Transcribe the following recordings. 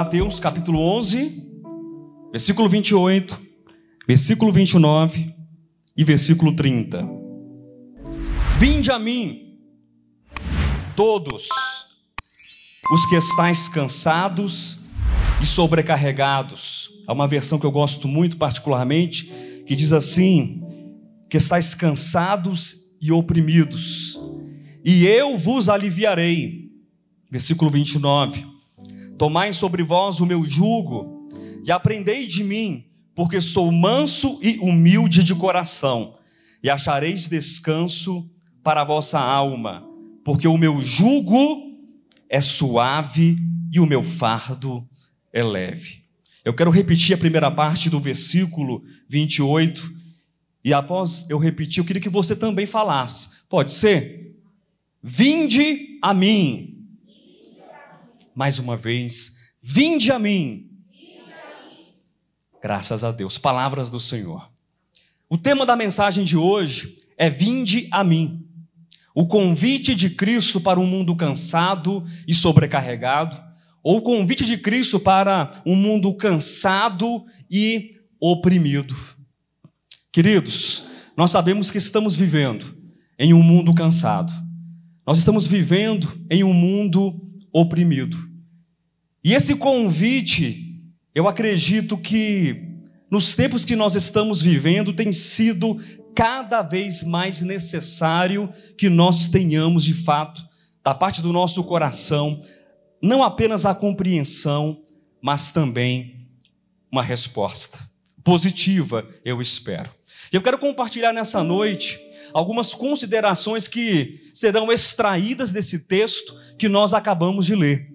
Mateus capítulo 11, versículo 28, versículo 29 e versículo 30. Vinde a mim, todos os que estáis cansados e sobrecarregados. Há uma versão que eu gosto muito particularmente, que diz assim: que estáis cansados e oprimidos, e eu vos aliviarei. Versículo 29. Tomai sobre vós o meu jugo e aprendei de mim, porque sou manso e humilde de coração, e achareis descanso para a vossa alma, porque o meu jugo é suave e o meu fardo é leve. Eu quero repetir a primeira parte do versículo 28 e após eu repetir, eu queria que você também falasse. Pode ser? Vinde a mim. Mais uma vez, vinde a mim. Graças a Deus. Palavras do Senhor. O tema da mensagem de hoje é Vinde a mim. O convite de Cristo para um mundo cansado e sobrecarregado, ou o convite de Cristo para um mundo cansado e oprimido. Queridos, nós sabemos que estamos vivendo em um mundo cansado. Nós estamos vivendo em um mundo oprimido. E esse convite, eu acredito que nos tempos que nós estamos vivendo tem sido cada vez mais necessário que nós tenhamos de fato, da parte do nosso coração, não apenas a compreensão, mas também uma resposta positiva, eu espero. E eu quero compartilhar nessa noite algumas considerações que serão extraídas desse texto que nós acabamos de ler.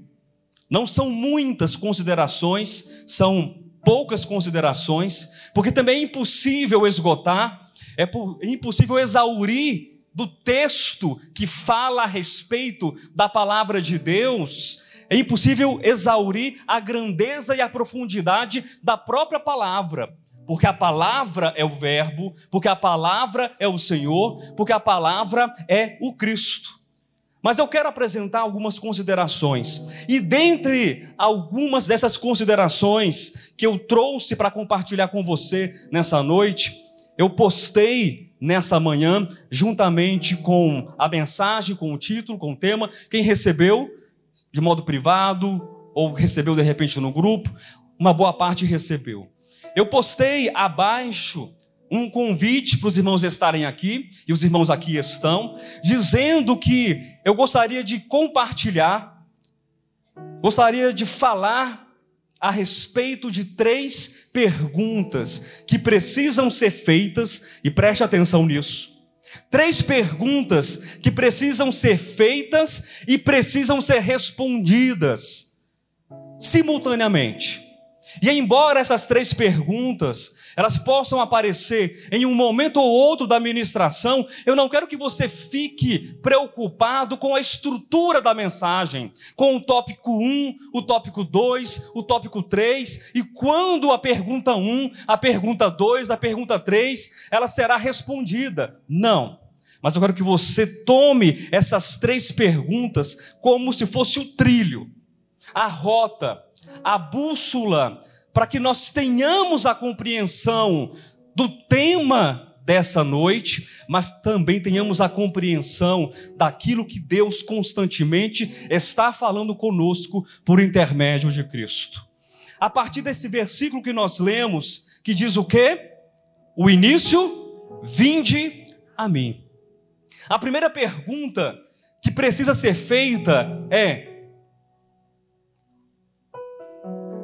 Não são muitas considerações, são poucas considerações, porque também é impossível esgotar, é, é impossível exaurir do texto que fala a respeito da palavra de Deus, é impossível exaurir a grandeza e a profundidade da própria palavra porque a palavra é o Verbo, porque a palavra é o Senhor, porque a palavra é o Cristo. Mas eu quero apresentar algumas considerações, e dentre algumas dessas considerações que eu trouxe para compartilhar com você nessa noite, eu postei nessa manhã, juntamente com a mensagem, com o título, com o tema. Quem recebeu de modo privado, ou recebeu de repente no grupo, uma boa parte recebeu. Eu postei abaixo um convite para os irmãos estarem aqui, e os irmãos aqui estão, dizendo que eu gostaria de compartilhar, gostaria de falar a respeito de três perguntas que precisam ser feitas, e preste atenção nisso. Três perguntas que precisam ser feitas e precisam ser respondidas simultaneamente. E embora essas três perguntas elas possam aparecer em um momento ou outro da ministração, eu não quero que você fique preocupado com a estrutura da mensagem, com o tópico 1, o tópico 2, o tópico 3, e quando a pergunta 1, a pergunta 2, a pergunta 3, ela será respondida. Não. Mas eu quero que você tome essas três perguntas como se fosse o trilho, a rota, a bússola, para que nós tenhamos a compreensão do tema dessa noite, mas também tenhamos a compreensão daquilo que Deus constantemente está falando conosco por intermédio de Cristo. A partir desse versículo que nós lemos, que diz o quê? O início, vinde a mim. A primeira pergunta que precisa ser feita é: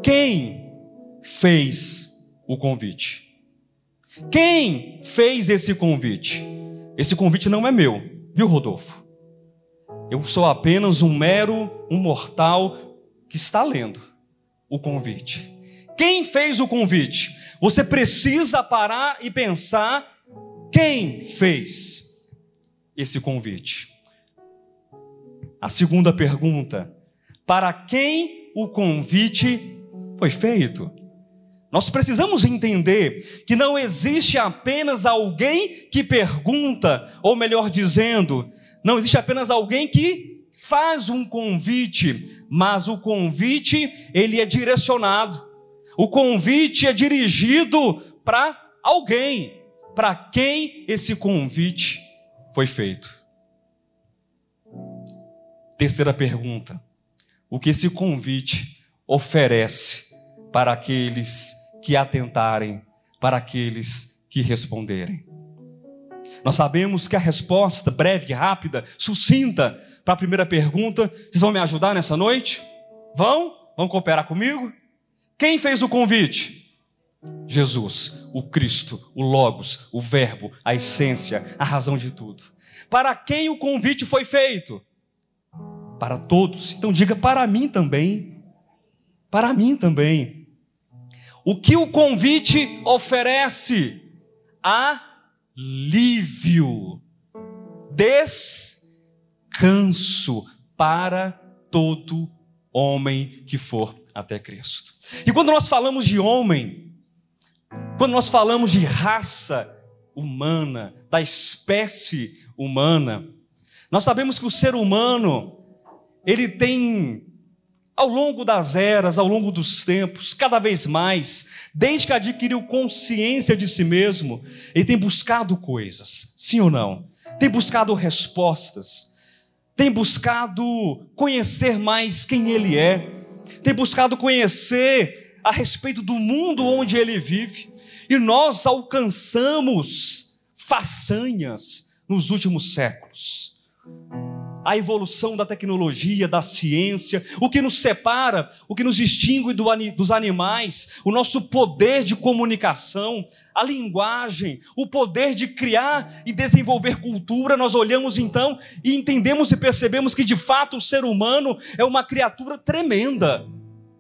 quem fez o convite? Quem fez esse convite? Esse convite não é meu, viu, Rodolfo? Eu sou apenas um mero, um mortal que está lendo o convite. Quem fez o convite? Você precisa parar e pensar quem fez esse convite. A segunda pergunta: para quem o convite foi feito. Nós precisamos entender que não existe apenas alguém que pergunta, ou melhor dizendo, não existe apenas alguém que faz um convite, mas o convite ele é direcionado. O convite é dirigido para alguém. Para quem esse convite foi feito? Terceira pergunta: o que esse convite oferece para aqueles que atentarem, para aqueles que responderem? Nós sabemos que a resposta breve, rápida, sucinta para a primeira pergunta, vocês vão me ajudar nessa noite? Vão? Vão cooperar comigo? Quem fez o convite? Jesus, o Cristo, o Logos, o Verbo, a essência, a razão de tudo. Para quem o convite foi feito? Para todos. Então diga para mim também. Para mim também. O que o convite oferece? Alívio, descanso para todo homem que for até Cristo. E quando nós falamos de homem, quando nós falamos de raça humana, da espécie humana, nós sabemos que o ser humano, ele tem, ao longo das eras, ao longo dos tempos, cada vez mais, desde que adquiriu consciência de si mesmo, ele tem buscado coisas, sim ou não? Tem buscado respostas, tem buscado conhecer mais quem ele é, tem buscado conhecer a respeito do mundo onde ele vive, e nós alcançamos façanhas nos últimos séculos. A evolução da tecnologia, da ciência, o que nos separa, o que nos distingue do, dos animais, o nosso poder de comunicação, a linguagem, o poder de criar e desenvolver cultura, nós olhamos então e entendemos e percebemos que de fato o ser humano é uma criatura tremenda.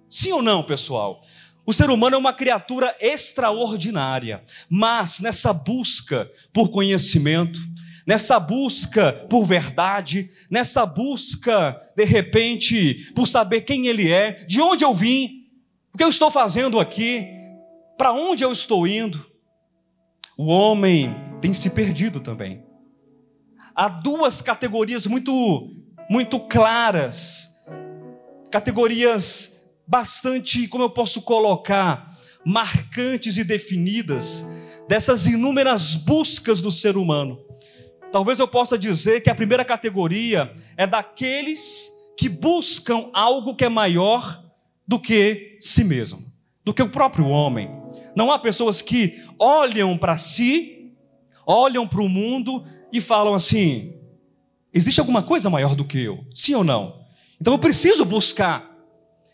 Sim ou não, pessoal? O ser humano é uma criatura extraordinária, mas nessa busca por conhecimento, nessa busca por verdade, nessa busca, de repente, por saber quem ele é, de onde eu vim, o que eu estou fazendo aqui, para onde eu estou indo, o homem tem se perdido também. Há duas categorias muito, muito claras, categorias bastante, como eu posso colocar, marcantes e definidas dessas inúmeras buscas do ser humano. Talvez eu possa dizer que a primeira categoria é daqueles que buscam algo que é maior do que si mesmo, do que o próprio homem. Não há pessoas que olham para si, olham para o mundo e falam assim: existe alguma coisa maior do que eu? Sim ou não? Então eu preciso buscar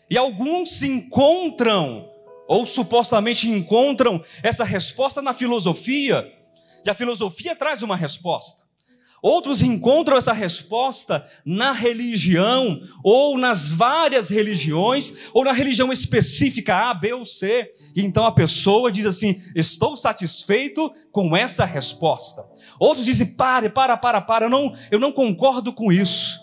e alguns encontram, ou supostamente encontram, essa resposta na filosofia, e a filosofia traz uma resposta. Outros encontram essa resposta na religião, ou nas várias religiões, ou na religião específica A, B ou C. E então a pessoa diz assim: Estou satisfeito com essa resposta. Outros dizem: Pare, para, para, para, eu não, eu não concordo com isso.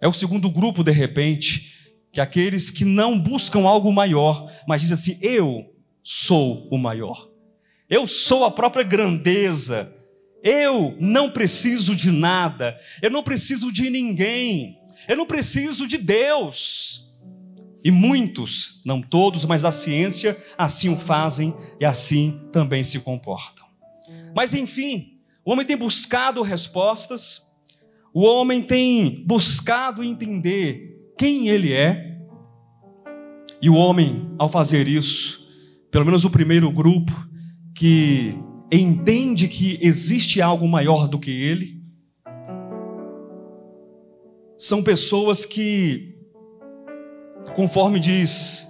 É o segundo grupo, de repente, que aqueles que não buscam algo maior, mas dizem assim: Eu sou o maior, eu sou a própria grandeza, eu não preciso de nada, eu não preciso de ninguém, eu não preciso de Deus. E muitos, não todos, mas a ciência assim o fazem e assim também se comportam. Mas enfim, o homem tem buscado respostas, o homem tem buscado entender quem ele é. E o homem, ao fazer isso, pelo menos o primeiro grupo, que entende que existe algo maior do que ele, são pessoas que, conforme diz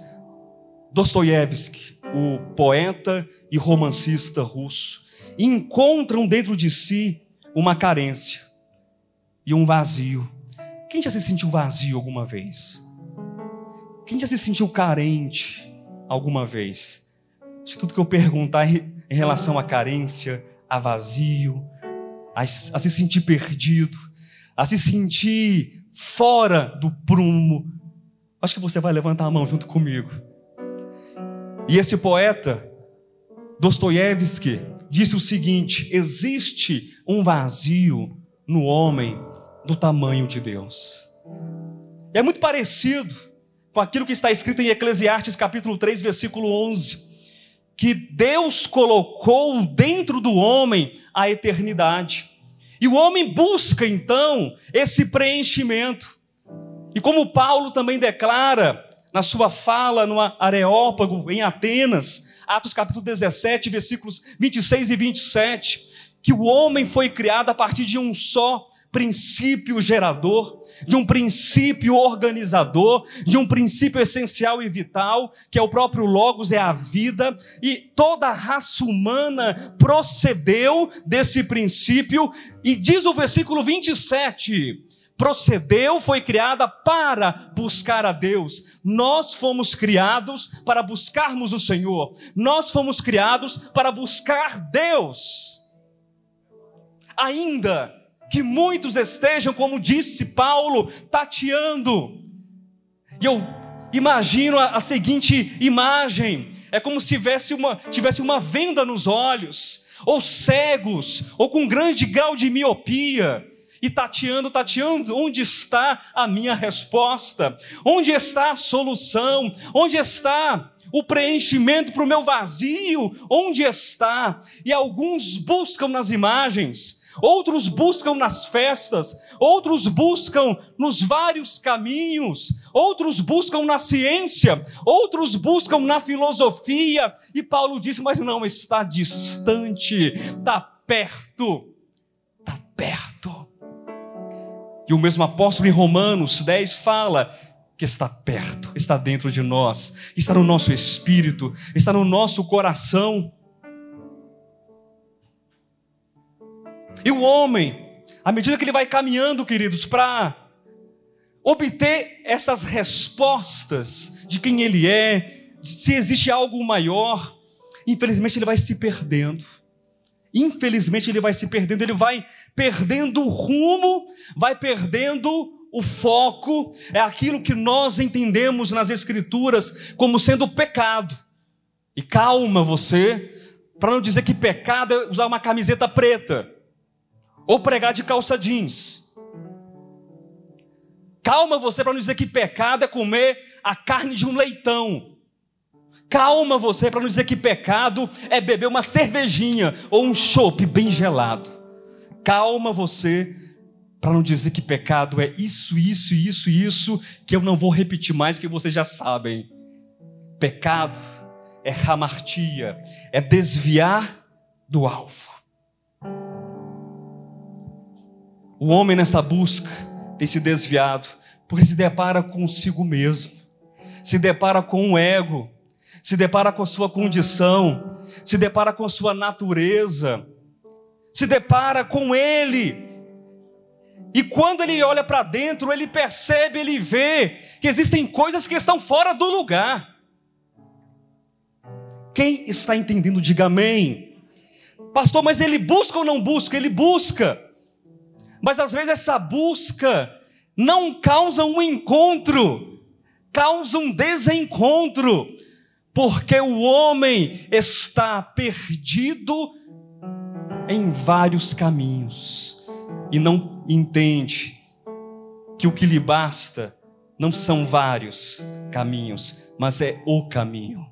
Dostoiévski, o poeta e romancista russo, encontram dentro de si uma carência e um vazio quem já se sentiu vazio alguma vez? Quem já se sentiu carente alguma vez? De tudo que eu perguntar em relação à carência, a vazio, a, a se sentir perdido, a se sentir fora do prumo, acho que você vai levantar a mão junto comigo. E esse poeta, Dostoiévski, disse o seguinte: existe um vazio no homem do tamanho de Deus. é muito parecido com aquilo que está escrito em Eclesiastes capítulo 3, versículo 11, que Deus colocou dentro do homem a eternidade. E o homem busca então esse preenchimento. E como Paulo também declara na sua fala no Areópago em Atenas, Atos capítulo 17, versículos 26 e 27, que o homem foi criado a partir de um só princípio gerador, de um princípio organizador, de um princípio essencial e vital, que é o próprio Logos, é a vida, e toda a raça humana procedeu desse princípio, e diz o versículo 27, procedeu, foi criada para buscar a Deus. Nós fomos criados para buscarmos o Senhor. Nós fomos criados para buscar Deus. Ainda que muitos estejam, como disse Paulo, tateando. E eu imagino a, a seguinte imagem: é como se tivesse uma, tivesse uma venda nos olhos, ou cegos, ou com grande grau de miopia, e tateando, tateando, onde está a minha resposta? Onde está a solução? Onde está o preenchimento para o meu vazio? Onde está? E alguns buscam nas imagens, outros buscam nas festas, outros buscam nos vários caminhos, outros buscam na ciência, outros buscam na filosofia, e Paulo diz: Mas não está distante, está perto, está perto. E o mesmo apóstolo em Romanos 10 fala que está perto, está dentro de nós, está no nosso espírito, está no nosso coração. E o homem, à medida que ele vai caminhando, queridos, para obter essas respostas de quem ele é, se existe algo maior, infelizmente ele vai se perdendo. Infelizmente ele vai se perdendo, ele vai perdendo o rumo, vai perdendo o foco, é aquilo que nós entendemos nas Escrituras como sendo pecado. E calma você, para não dizer que pecado é usar uma camiseta preta ou pregar de calça jeans. Calma você para não dizer que pecado é comer a carne de um leitão. Calma você para não dizer que pecado é beber uma cervejinha ou um chopp bem gelado. Calma você para não dizer que pecado é isso, isso, isso, isso, que eu não vou repetir mais que vocês já sabem. Pecado é ramartia, é desviar do alvo. O homem nessa busca tem se desviado, porque se depara consigo mesmo, se depara com o ego, se depara com a sua condição, se depara com a sua natureza, se depara com ele. E quando ele olha para dentro, ele percebe, ele vê que existem coisas que estão fora do lugar. Quem está entendendo, diga amém. Pastor, mas ele busca ou não busca? Ele busca. Mas às vezes essa busca não causa um encontro, causa um desencontro, porque o homem está perdido em vários caminhos e não entende que o que lhe basta não são vários caminhos, mas é o caminho.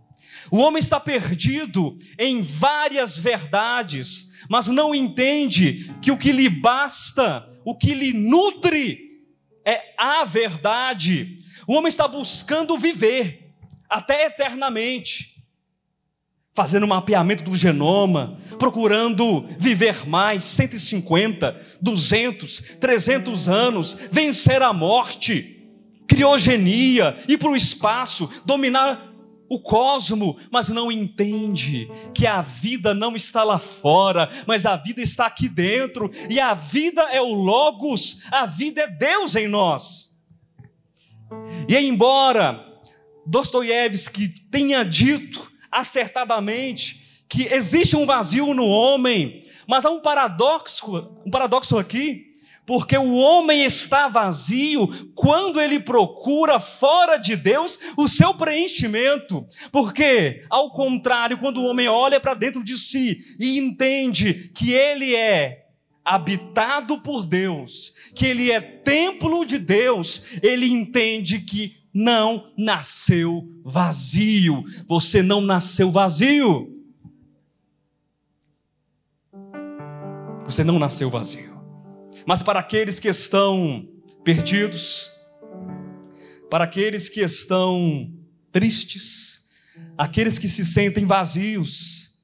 O homem está perdido em várias verdades, mas não entende que o que lhe basta, o que lhe nutre, é a verdade. O homem está buscando viver até eternamente, fazendo um mapeamento do genoma, procurando viver mais 150, 200, 300 anos, vencer a morte, criogenia, ir para o espaço, dominar o cosmo, mas não entende que a vida não está lá fora, mas a vida está aqui dentro, e a vida é o Logos, a vida é Deus em nós. E embora Dostoiévski tenha dito acertadamente que existe um vazio no homem, mas há um paradoxo, um paradoxo aqui, porque o homem está vazio quando ele procura fora de Deus o seu preenchimento. Porque, ao contrário, quando o homem olha para dentro de si e entende que ele é habitado por Deus, que ele é templo de Deus, ele entende que não nasceu vazio. Você não nasceu vazio. Você não nasceu vazio. Mas para aqueles que estão perdidos, para aqueles que estão tristes, aqueles que se sentem vazios,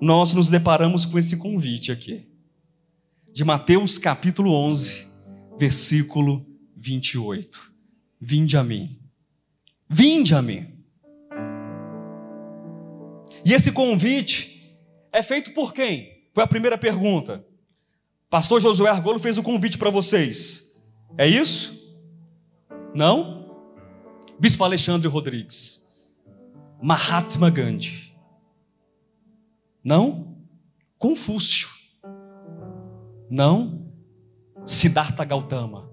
nós nos deparamos com esse convite aqui, de Mateus capítulo 11, versículo 28. Vinde a mim. Vinde a mim. E esse convite é feito por quem? Foi a primeira pergunta. Pastor Josué Argolo fez o convite para vocês. É isso? Não? Bispo Alexandre Rodrigues. Mahatma Gandhi. Não? Confúcio. Não? Siddhartha Gautama.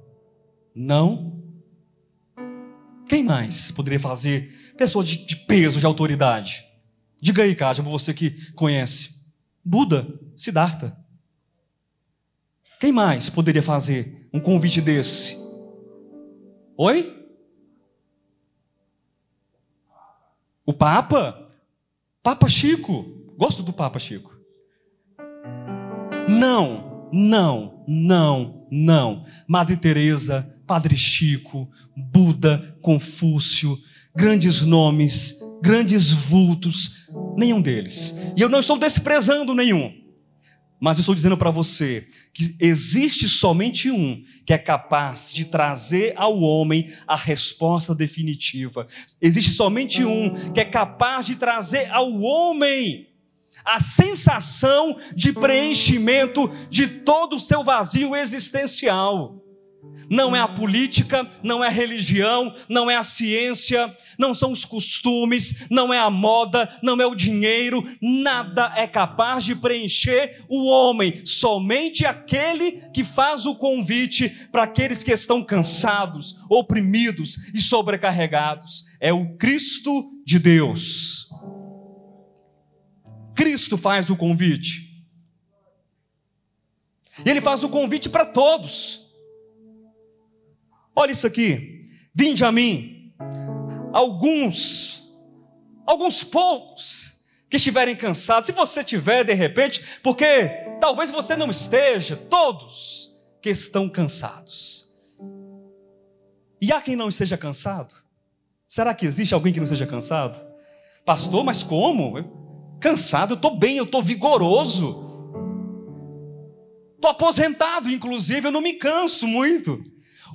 Não? Quem mais poderia fazer? Pessoa de, de peso, de autoridade. Diga aí, Cádia, você que conhece. Buda, Siddhartha. Quem mais poderia fazer um convite desse? Oi? O Papa? Papa Chico. Gosto do Papa Chico. Não, não, não, não. Madre Teresa, Padre Chico, Buda, Confúcio, grandes nomes, grandes vultos, nenhum deles. E eu não estou desprezando nenhum. Mas eu estou dizendo para você que existe somente um que é capaz de trazer ao homem a resposta definitiva. Existe somente um que é capaz de trazer ao homem a sensação de preenchimento de todo o seu vazio existencial não é a política, não é a religião, não é a ciência, não são os costumes, não é a moda, não é o dinheiro, nada é capaz de preencher o homem, somente aquele que faz o convite para aqueles que estão cansados, oprimidos e sobrecarregados. É o Cristo de Deus. Cristo faz o convite. E ele faz o convite para todos. Olha isso aqui. Vinde a mim. Alguns, alguns poucos que estiverem cansados. Se você tiver de repente, porque talvez você não esteja, todos que estão cansados. E há quem não esteja cansado? Será que existe alguém que não esteja cansado? Pastor, mas como? Cansado, eu estou bem, eu estou vigoroso. Estou aposentado, inclusive, eu não me canso muito.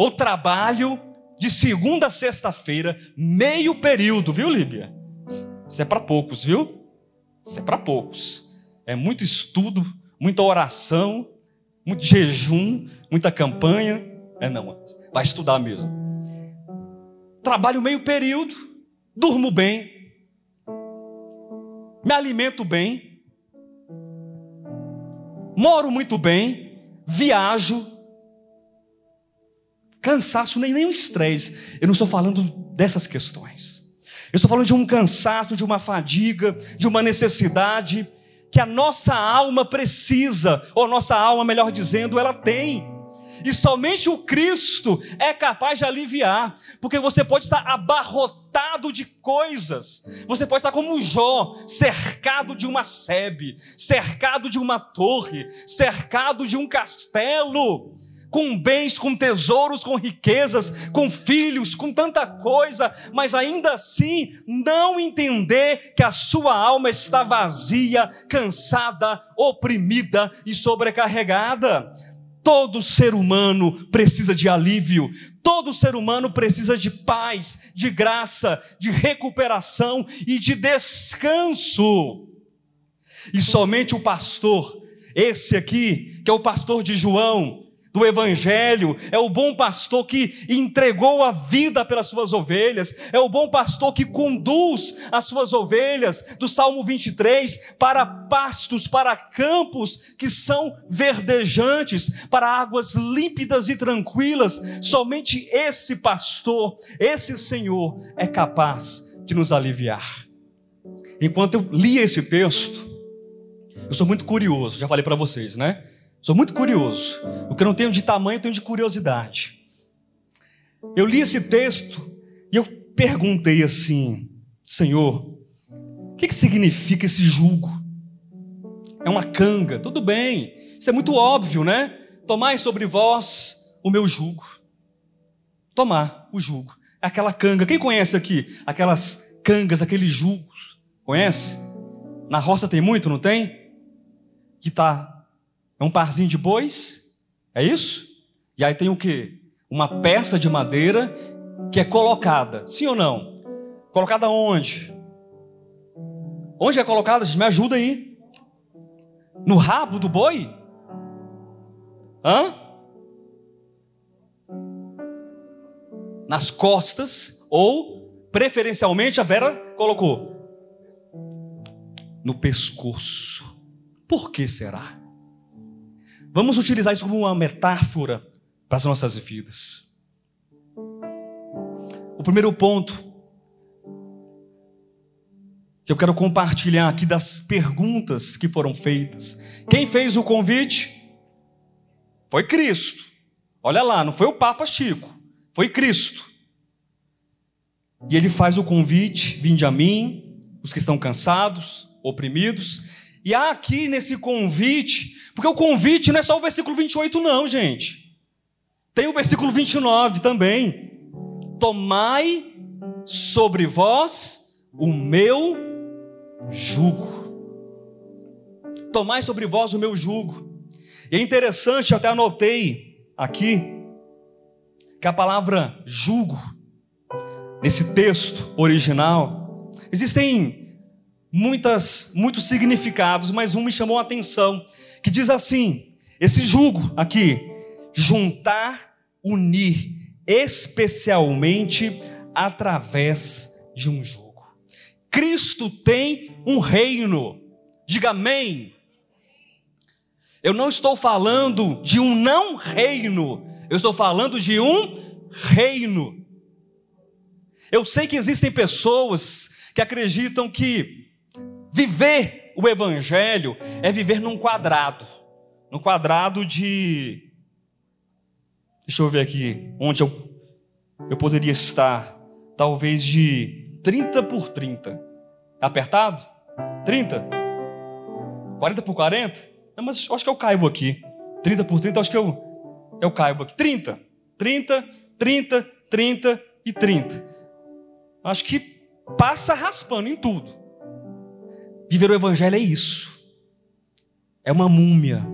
Ou trabalho de segunda a sexta-feira, meio período, viu, Líbia? Isso é para poucos, viu? Isso é para poucos. É muito estudo, muita oração, muito jejum, muita campanha. É não, vai estudar mesmo. Trabalho meio período, durmo bem, me alimento bem, moro muito bem, viajo, Cansaço nem nenhum estresse. Eu não estou falando dessas questões. Eu estou falando de um cansaço, de uma fadiga, de uma necessidade que a nossa alma precisa, ou nossa alma, melhor dizendo, ela tem. E somente o Cristo é capaz de aliviar, porque você pode estar abarrotado de coisas, você pode estar como Jó, cercado de uma sebe, cercado de uma torre, cercado de um castelo, com bens, com tesouros, com riquezas, com filhos, com tanta coisa, mas ainda assim não entender que a sua alma está vazia, cansada, oprimida e sobrecarregada. Todo ser humano precisa de alívio, todo ser humano precisa de paz, de graça, de recuperação e de descanso. E somente o pastor, esse aqui, que é o pastor de João, do Evangelho, é o bom pastor que entregou a vida pelas suas ovelhas, é o bom pastor que conduz as suas ovelhas, do Salmo 23, para pastos, para campos que são verdejantes, para águas límpidas e tranquilas. Somente esse pastor, esse Senhor, é capaz de nos aliviar. Enquanto eu lia esse texto, Eu sou muito curioso, já falei para vocês, né? Sou muito curioso. O que eu não tenho de tamanho, eu tenho de curiosidade. Eu li esse texto e eu perguntei assim: Senhor, o que, que significa esse jugo? É uma canga, tudo bem, isso é muito óbvio, né? Tomai sobre vós o meu jugo. Tomar o jugo. É aquela canga. Quem conhece aqui aquelas cangas, aqueles jugos? Conhece? Na roça tem muito, não tem? Que tá é um parzinho de bois, é isso? E aí tem o quê? Uma peça de madeira que é colocada, sim ou não? Colocada onde? Onde é colocada? Me ajuda aí. No rabo do boi? Hã? Nas costas ou preferencialmente a Vera colocou no pescoço. Por que será? Vamos utilizar isso como uma metáfora para as nossas vidas. O primeiro ponto que eu quero compartilhar aqui das perguntas que foram feitas. Quem fez o convite? Foi Cristo. Olha lá, não foi o Papa Chico, foi Cristo. E ele faz o convite: vinde a mim, os que estão cansados, oprimidos. E há aqui nesse convite porque o convite não é só o versículo 28, não, gente. Tem o versículo 29 também. Tomai sobre vós o meu jugo. Tomai sobre vós o meu jugo. E é interessante, até anotei aqui, que a palavra jugo, nesse texto original, existem muitas, muitos significados, mas um me chamou a atenção que diz assim: esse jugo aqui, juntar, unir, especialmente através de um jugo. Cristo tem um reino, diga amém. Eu não estou falando de um não reino, eu estou falando de um reino. Eu sei que existem pessoas que acreditam que viver o evangelho é viver num quadrado. Num quadrado de. Deixa eu ver aqui, onde eu, eu poderia estar. Talvez de 30 por 30. Apertado? 30? 40 por 40? Não, mas acho que eu caibo aqui. 30 por 30, acho que eu, eu caibo aqui. 30. 30, 30, 30 e 30. Acho que passa raspando em tudo. Viver o Evangelho é isso. É uma múmia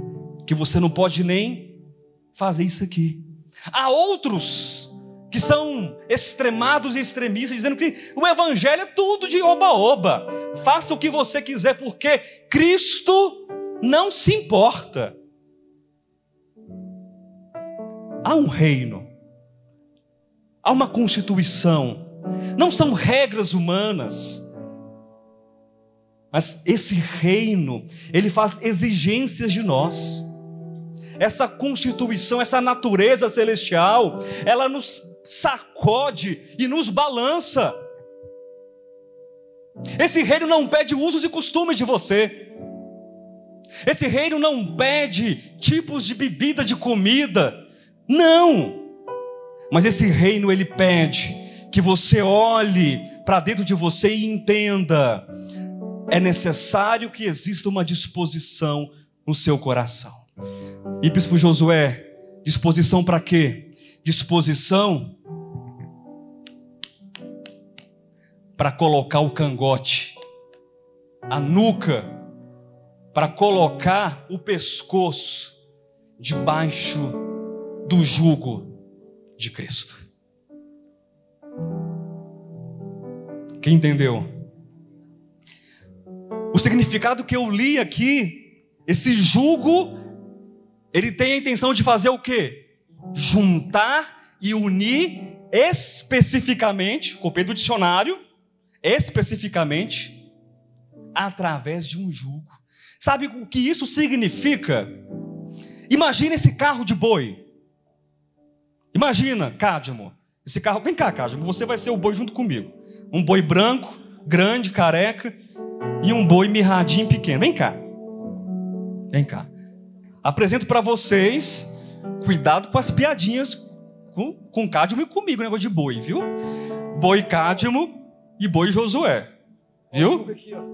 que você não pode nem fazer isso aqui. Há outros que são extremados e extremistas, dizendo que o Evangelho é tudo de oba-oba. Faça o que você quiser, porque Cristo não se importa. Há um reino, há uma constituição, não são regras humanas mas esse reino, ele faz exigências de nós. Essa constituição, essa natureza celestial, ela nos sacode e nos balança. Esse reino não pede usos e costumes de você. Esse reino não pede tipos de bebida, de comida. Não. Mas esse reino ele pede que você olhe para dentro de você e entenda é necessário que exista uma disposição no seu coração. E Bispo Josué, disposição para quê? Disposição para colocar o cangote, a nuca, para colocar o pescoço debaixo do jugo de Cristo. Quem entendeu? O significado que eu li aqui, esse jugo, ele tem a intenção de fazer o quê? Juntar e unir especificamente, copiei do dicionário, especificamente, através de um jugo. Sabe o que isso significa? Imagina esse carro de boi. Imagina, Cádimo, esse carro. Vem cá, Cádimo, você vai ser o boi junto comigo. Um boi branco, grande, careca e um boi mirradinho pequeno. Vem cá. Vem cá. Apresento para vocês, cuidado com as piadinhas com, com Cádimo e comigo, negócio de boi, viu? Boi Cádimo e boi Josué. Viu?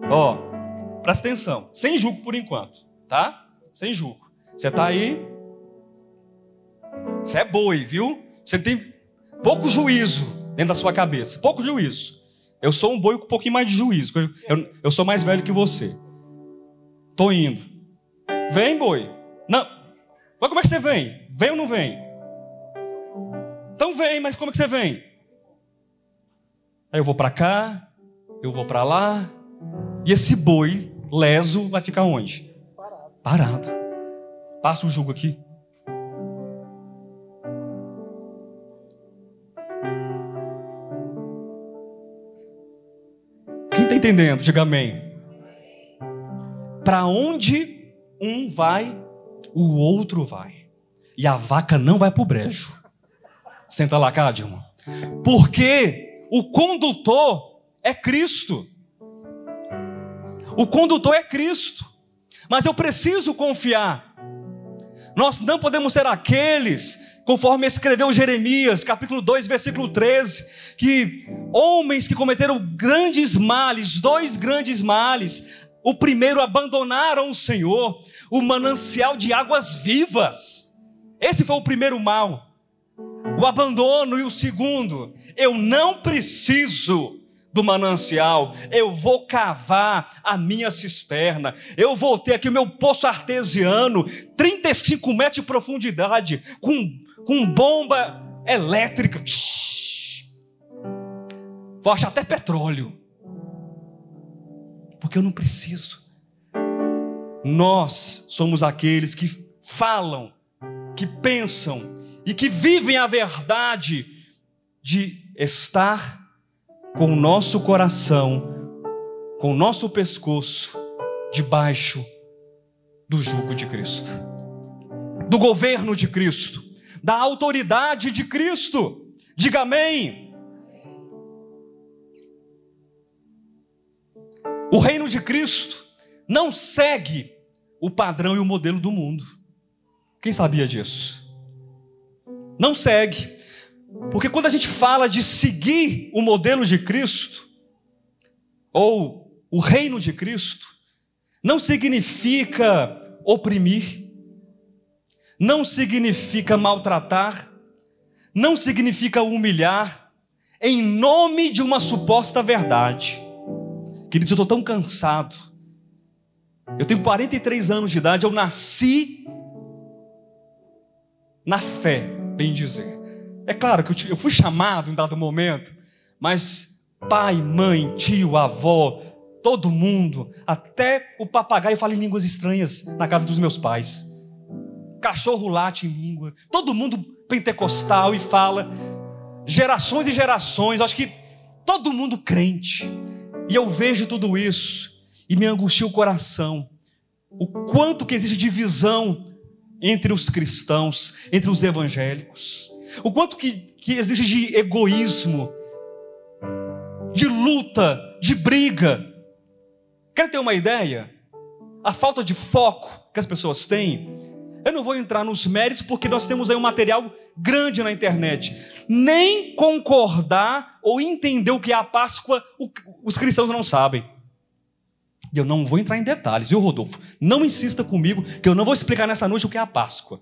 Ó, presta atenção. Sem julgo por enquanto, tá? Sem julgo. Você tá aí. Você é boi, viu? Você tem pouco juízo dentro da sua cabeça. Pouco juízo. Eu sou um boi com um pouquinho mais de juízo. Eu, eu, eu sou mais velho que você. Tô indo. Vem, boi. Não. Mas como é que você vem? Vem ou não vem? Então vem, mas como é que você vem? Aí eu vou para cá, eu vou para lá, e esse boi leso vai ficar onde? Parado. Parado. Passa o jugo aqui. Entendendo? Diga amém. Para onde um vai, o outro vai. E a vaca não vai para o brejo. Senta lá, cá, Dilma. Porque o condutor é Cristo. O condutor é Cristo. Mas eu preciso confiar. Nós não podemos ser aqueles, conforme escreveu Jeremias, capítulo 2, versículo 13, que homens que cometeram grandes males, dois grandes males, o primeiro abandonaram o Senhor, o manancial de águas vivas. Esse foi o primeiro mal. O abandono e o segundo, eu não preciso do manancial, eu vou cavar a minha cisterna, eu vou ter aqui o meu poço artesiano, 35 metros de profundidade, com, com bomba elétrica. Vou achar até petróleo porque eu não preciso. Nós somos aqueles que falam, que pensam e que vivem a verdade de estar com o nosso coração, com o nosso pescoço debaixo do jugo de Cristo, do governo de Cristo, da autoridade de Cristo. Diga amém. O reino de Cristo não segue o padrão e o modelo do mundo. Quem sabia disso? Não segue. Porque quando a gente fala de seguir o modelo de Cristo, ou o reino de Cristo, não significa oprimir, não significa maltratar, não significa humilhar, em nome de uma suposta verdade. Queridos, eu estou tão cansado. Eu tenho 43 anos de idade, eu nasci na fé, bem dizer. É claro que eu fui chamado em dado momento, mas pai, mãe, tio, avó, todo mundo, até o papagaio fala em línguas estranhas na casa dos meus pais. Cachorro late em língua, todo mundo pentecostal e fala. Gerações e gerações, acho que todo mundo crente. E eu vejo tudo isso e me angustia o coração. O quanto que existe divisão entre os cristãos, entre os evangélicos. O quanto que, que existe de egoísmo, de luta, de briga. Quer ter uma ideia? A falta de foco que as pessoas têm eu não vou entrar nos méritos porque nós temos aí um material grande na internet. Nem concordar ou entender o que é a Páscoa, os cristãos não sabem. E eu não vou entrar em detalhes, viu, Rodolfo? Não insista comigo que eu não vou explicar nessa noite o que é a Páscoa.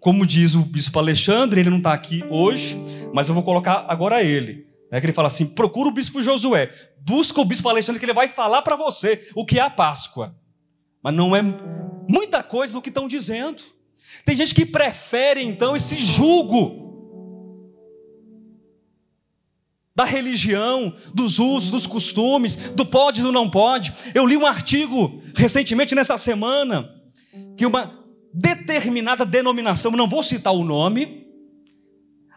Como diz o bispo Alexandre, ele não está aqui hoje, mas eu vou colocar agora ele. Né, que ele fala assim: procura o bispo Josué, busca o bispo Alexandre, que ele vai falar para você o que é a Páscoa. Mas não é muita coisa do que estão dizendo. Tem gente que prefere então esse julgo da religião, dos usos, dos costumes, do pode e do não pode. Eu li um artigo recentemente nessa semana que uma determinada denominação, não vou citar o nome,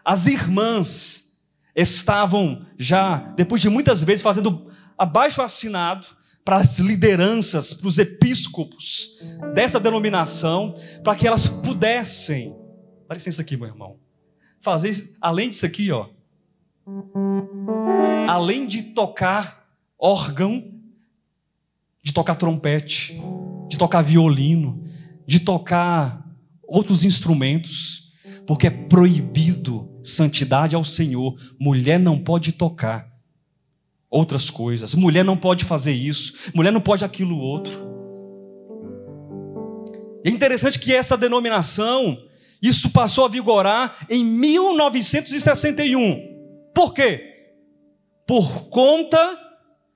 as irmãs estavam já, depois de muitas vezes fazendo abaixo assinado para as lideranças, para os episcopos dessa denominação, para que elas pudessem, dá licença aqui, meu irmão, fazer, além disso aqui, ó, além de tocar órgão, de tocar trompete, de tocar violino, de tocar outros instrumentos, porque é proibido santidade ao Senhor. Mulher não pode tocar outras coisas, mulher não pode fazer isso, mulher não pode aquilo outro. É interessante que essa denominação, isso passou a vigorar em 1961. Por quê? Por conta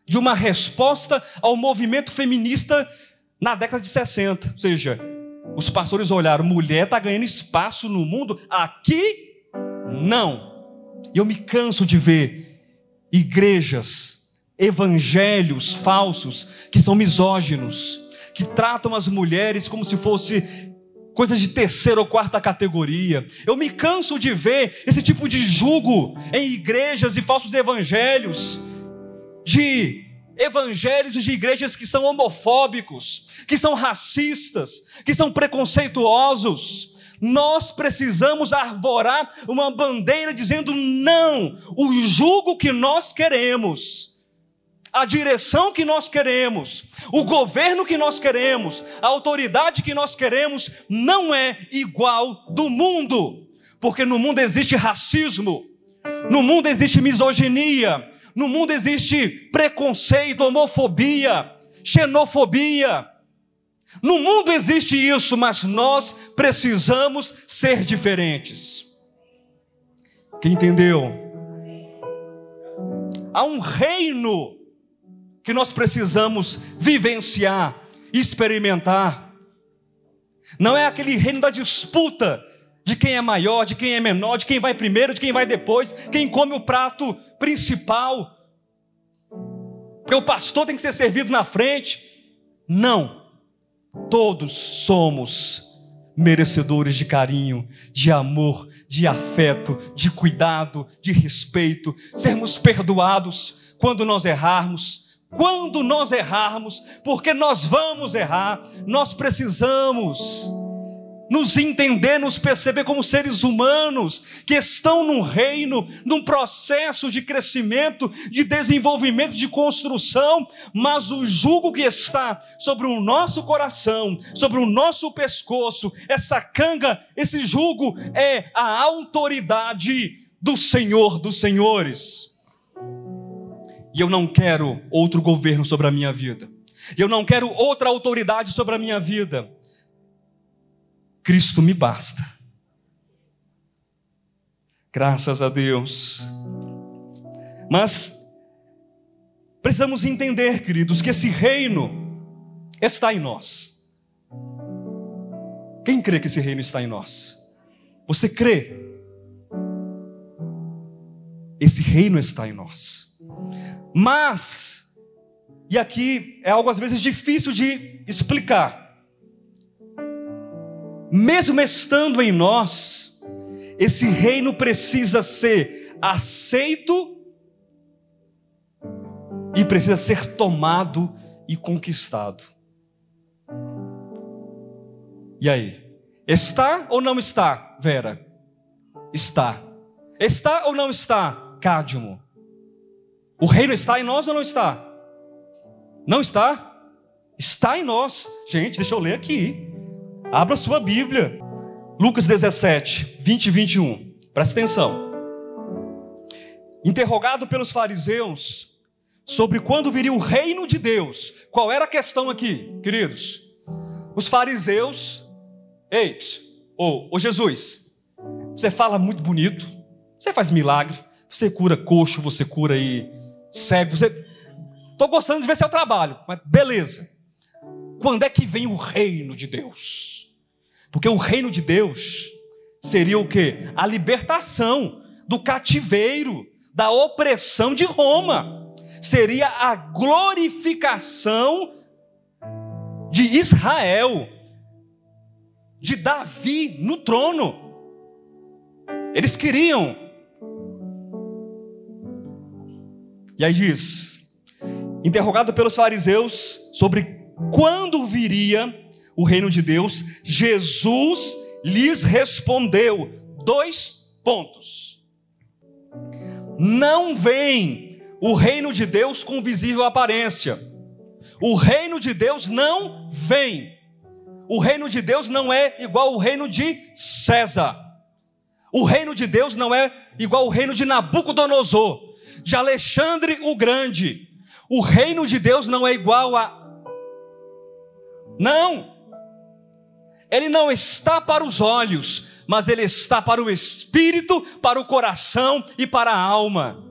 de uma resposta ao movimento feminista na década de 60. Ou seja, os pastores olharam: mulher está ganhando espaço no mundo, aqui não. E eu me canso de ver igrejas, evangelhos falsos, que são misóginos, que tratam as mulheres como se fosse coisas de terceira ou quarta categoria. Eu me canso de ver esse tipo de julgo em igrejas e falsos evangelhos, de evangelhos de igrejas que são homofóbicos, que são racistas, que são preconceituosos. Nós precisamos arvorar uma bandeira dizendo não, o jugo que nós queremos, a direção que nós queremos, o governo que nós queremos, a autoridade que nós queremos não é igual do mundo, porque no mundo existe racismo, no mundo existe misoginia, no mundo existe preconceito, homofobia, xenofobia. No mundo existe isso, mas nós precisamos ser diferentes. Quem entendeu? Há um reino que nós precisamos vivenciar, experimentar. Não é aquele reino da disputa de quem é maior, de quem é menor, de quem vai primeiro, de quem vai depois, quem come o prato principal. Porque o pastor tem que ser servido na frente. Não. Todos somos merecedores de carinho, de amor, de afeto, de cuidado, de respeito, sermos perdoados quando nós errarmos. Quando nós errarmos, porque nós vamos errar, nós precisamos nos entender, nos perceber como seres humanos que estão num reino, num processo de crescimento, de desenvolvimento, de construção, mas o jugo que está sobre o nosso coração, sobre o nosso pescoço, essa canga, esse jugo é a autoridade do Senhor dos Senhores. E eu não quero outro governo sobre a minha vida. Eu não quero outra autoridade sobre a minha vida. Cristo me basta. Graças a Deus. Mas precisamos entender, queridos, que esse reino está em nós. Quem crê que esse reino está em nós? Você crê? Esse reino está em nós. Mas, e aqui é algo às vezes difícil de explicar mesmo estando em nós, esse reino precisa ser aceito e precisa ser tomado e conquistado. E aí? Está ou não está, Vera? Está. Está ou não está, Cádimo? O reino está em nós ou não está? Não está? Está em nós. Gente, deixa eu ler aqui. Abra sua Bíblia. Lucas 17, 20 e 21. Presta atenção. Interrogado pelos fariseus sobre quando viria o reino de Deus. Qual era a questão aqui, queridos? Os fariseus, ei, ô, ô Jesus, você fala muito bonito, você faz milagre, você cura coxo, você cura aí cego, você. Estou gostando de ver seu trabalho, mas beleza. Quando é que vem o reino de Deus? Porque o reino de Deus seria o que? A libertação do cativeiro, da opressão de Roma. Seria a glorificação de Israel, de Davi no trono. Eles queriam. E aí diz: interrogado pelos fariseus sobre quando viria o reino de Deus, Jesus lhes respondeu: dois pontos. Não vem o reino de Deus com visível aparência. O reino de Deus não vem. O reino de Deus não é igual ao reino de César. O reino de Deus não é igual ao reino de Nabucodonosor, de Alexandre o Grande. O reino de Deus não é igual a. Não! Ele não está para os olhos, mas ele está para o espírito, para o coração e para a alma.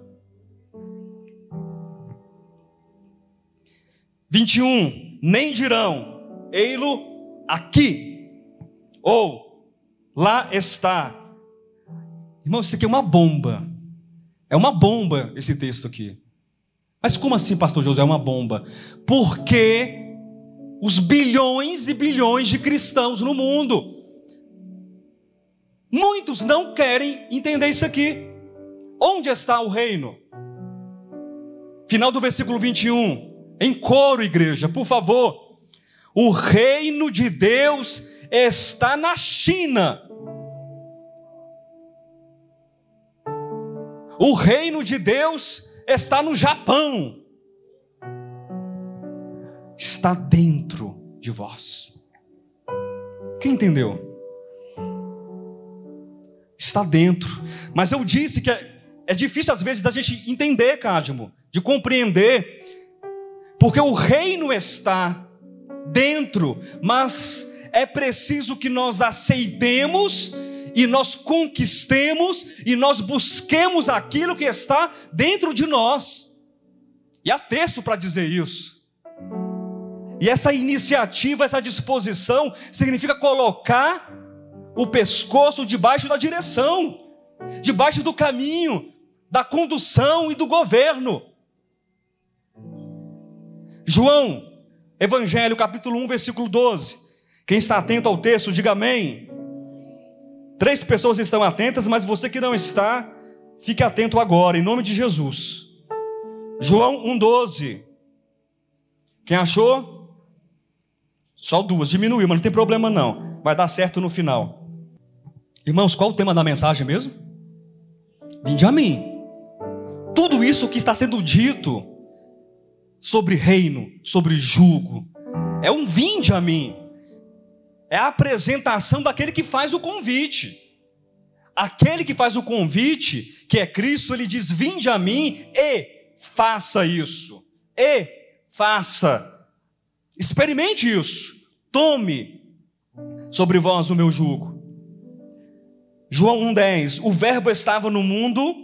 21. Nem dirão, ei-lo aqui, ou lá está. Irmão, isso aqui é uma bomba. É uma bomba esse texto aqui. Mas como assim, pastor José, é uma bomba? Porque os bilhões e bilhões de cristãos no mundo, muitos não querem entender isso aqui. Onde está o reino? Final do versículo 21. Em coro, igreja, por favor. O reino de Deus está na China. O reino de Deus está no Japão. Está dentro de vós. Quem entendeu? Está dentro. Mas eu disse que é, é difícil às vezes da gente entender, Cádimo, de compreender porque o reino está dentro, mas é preciso que nós aceitemos e nós conquistemos e nós busquemos aquilo que está dentro de nós. E há texto para dizer isso. E essa iniciativa, essa disposição, significa colocar o pescoço debaixo da direção, debaixo do caminho, da condução e do governo. João, Evangelho, capítulo 1, versículo 12. Quem está atento ao texto, diga amém. Três pessoas estão atentas, mas você que não está, fique atento agora, em nome de Jesus. João 1,12. Quem achou? Só duas, diminuiu, mas não tem problema não. Vai dar certo no final. Irmãos, qual o tema da mensagem mesmo? Vinde a mim. Tudo isso que está sendo dito sobre reino, sobre jugo. É um vinde a mim. É a apresentação daquele que faz o convite. Aquele que faz o convite, que é Cristo, ele diz: Vinde a mim e faça isso. E faça. Experimente isso. Tome sobre vós o meu jugo. João 1,10: O Verbo estava no mundo,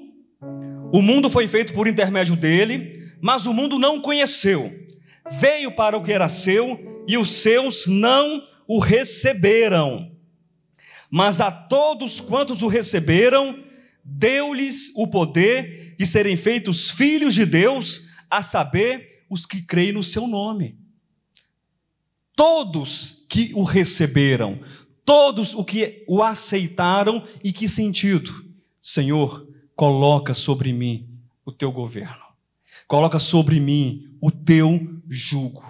o mundo foi feito por intermédio dele, mas o mundo não conheceu. Veio para o que era seu e os seus não o receberam. Mas a todos quantos o receberam, deu-lhes o poder de serem feitos filhos de Deus, a saber, os que creem no seu nome. Todos que o receberam, todos o que o aceitaram e que sentido? Senhor, coloca sobre mim o teu governo coloca sobre mim o teu jugo.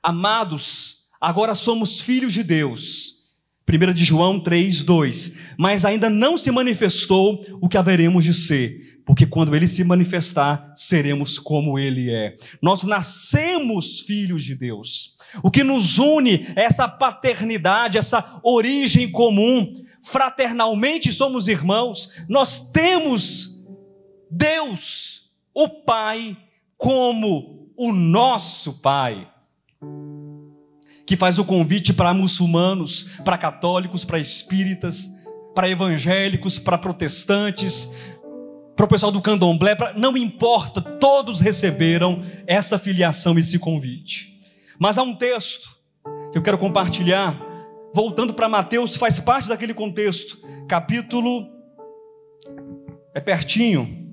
Amados, agora somos filhos de Deus. 1 de João 3, 2. Mas ainda não se manifestou o que haveremos de ser, porque quando ele se manifestar, seremos como ele é. Nós nascemos filhos de Deus. O que nos une é essa paternidade, essa origem comum. Fraternalmente somos irmãos. Nós temos Deus, o Pai, como o nosso Pai, que faz o convite para muçulmanos, para católicos, para espíritas, para evangélicos, para protestantes, para o pessoal do candomblé, pra... não importa, todos receberam essa filiação, esse convite. Mas há um texto que eu quero compartilhar, voltando para Mateus, faz parte daquele contexto, capítulo, é pertinho,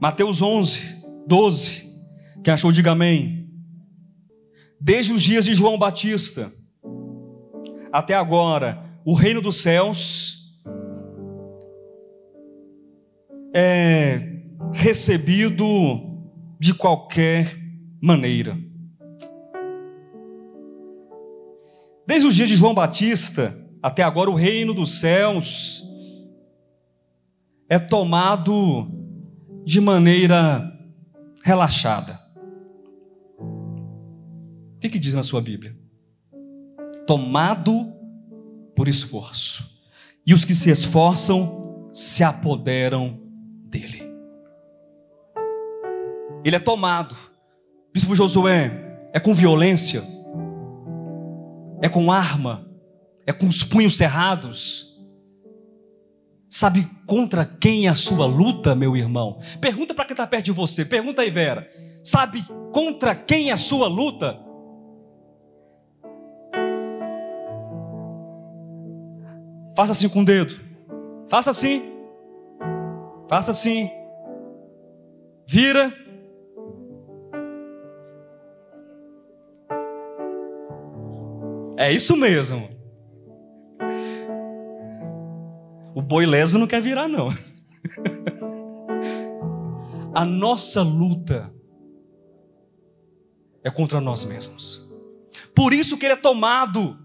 Mateus 11, 12. Quem achou, diga amém. Desde os dias de João Batista até agora, o reino dos céus é recebido de qualquer maneira. Desde os dias de João Batista até agora, o reino dos céus é tomado de maneira relaxada. O que, que diz na sua Bíblia? Tomado por esforço. E os que se esforçam se apoderam dele. Ele é tomado. Bispo Josué, é com violência? É com arma? É com os punhos cerrados? Sabe contra quem é a sua luta, meu irmão? Pergunta para quem está perto de você. Pergunta aí, Vera. Sabe contra quem é a sua luta? Faça assim com o dedo. Faça assim. Faça assim. Vira. É isso mesmo. O boi leso não quer virar, não. A nossa luta é contra nós mesmos. Por isso que ele é tomado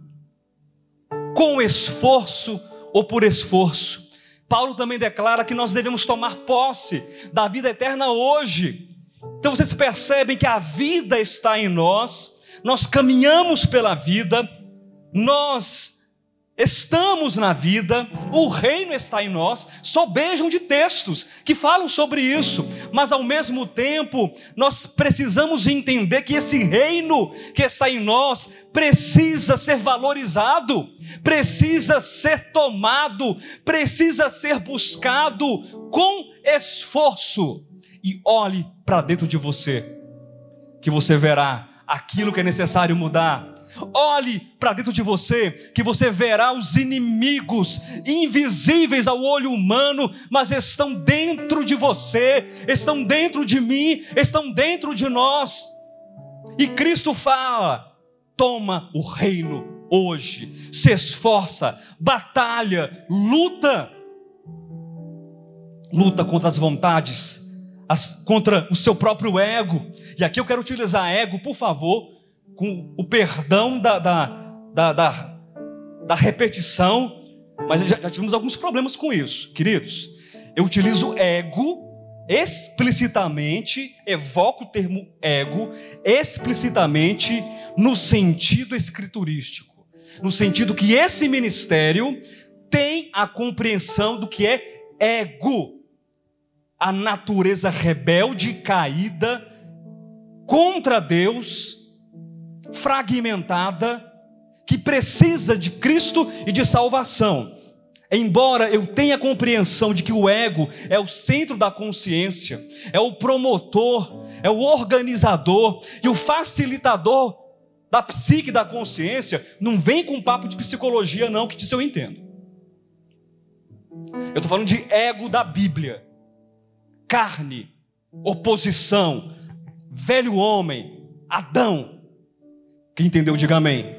com esforço ou por esforço. Paulo também declara que nós devemos tomar posse da vida eterna hoje. Então vocês percebem que a vida está em nós, nós caminhamos pela vida, nós Estamos na vida, o reino está em nós, só beijam de textos que falam sobre isso, mas ao mesmo tempo nós precisamos entender que esse reino que está em nós precisa ser valorizado, precisa ser tomado, precisa ser buscado com esforço. E olhe para dentro de você, que você verá aquilo que é necessário mudar Olhe para dentro de você, que você verá os inimigos invisíveis ao olho humano, mas estão dentro de você, estão dentro de mim, estão dentro de nós. E Cristo fala: toma o reino hoje, se esforça, batalha, luta. Luta contra as vontades, as, contra o seu próprio ego. E aqui eu quero utilizar ego, por favor, com o perdão da, da, da, da, da repetição, mas já, já tivemos alguns problemas com isso, queridos. Eu utilizo ego explicitamente, evoco o termo ego explicitamente no sentido escriturístico, no sentido que esse ministério tem a compreensão do que é ego, a natureza rebelde caída contra Deus fragmentada, que precisa de Cristo e de salvação. Embora eu tenha compreensão de que o ego é o centro da consciência, é o promotor, é o organizador e o facilitador da psique da consciência, não vem com papo de psicologia, não, que disso eu entendo. Eu estou falando de ego da Bíblia, carne, oposição, velho homem, Adão, quem entendeu, diga amém.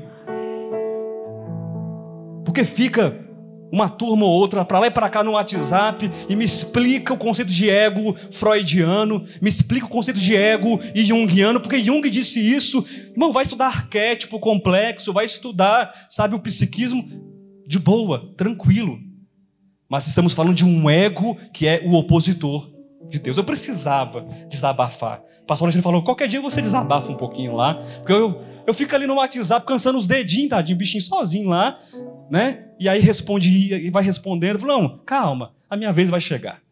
Porque fica uma turma ou outra para lá e para cá no WhatsApp e me explica o conceito de ego freudiano, me explica o conceito de ego junguiano, porque Jung disse isso. Irmão, vai estudar arquétipo complexo, vai estudar, sabe, o psiquismo de boa, tranquilo. Mas estamos falando de um ego que é o opositor de Deus. Eu precisava desabafar. O pastor Alexandre falou: qualquer dia você desabafa um pouquinho lá, porque eu eu fico ali no WhatsApp cansando os dedinhos, tadinho, bichinho sozinho lá, né? E aí responde e vai respondendo. Falo, não, calma, a minha vez vai chegar.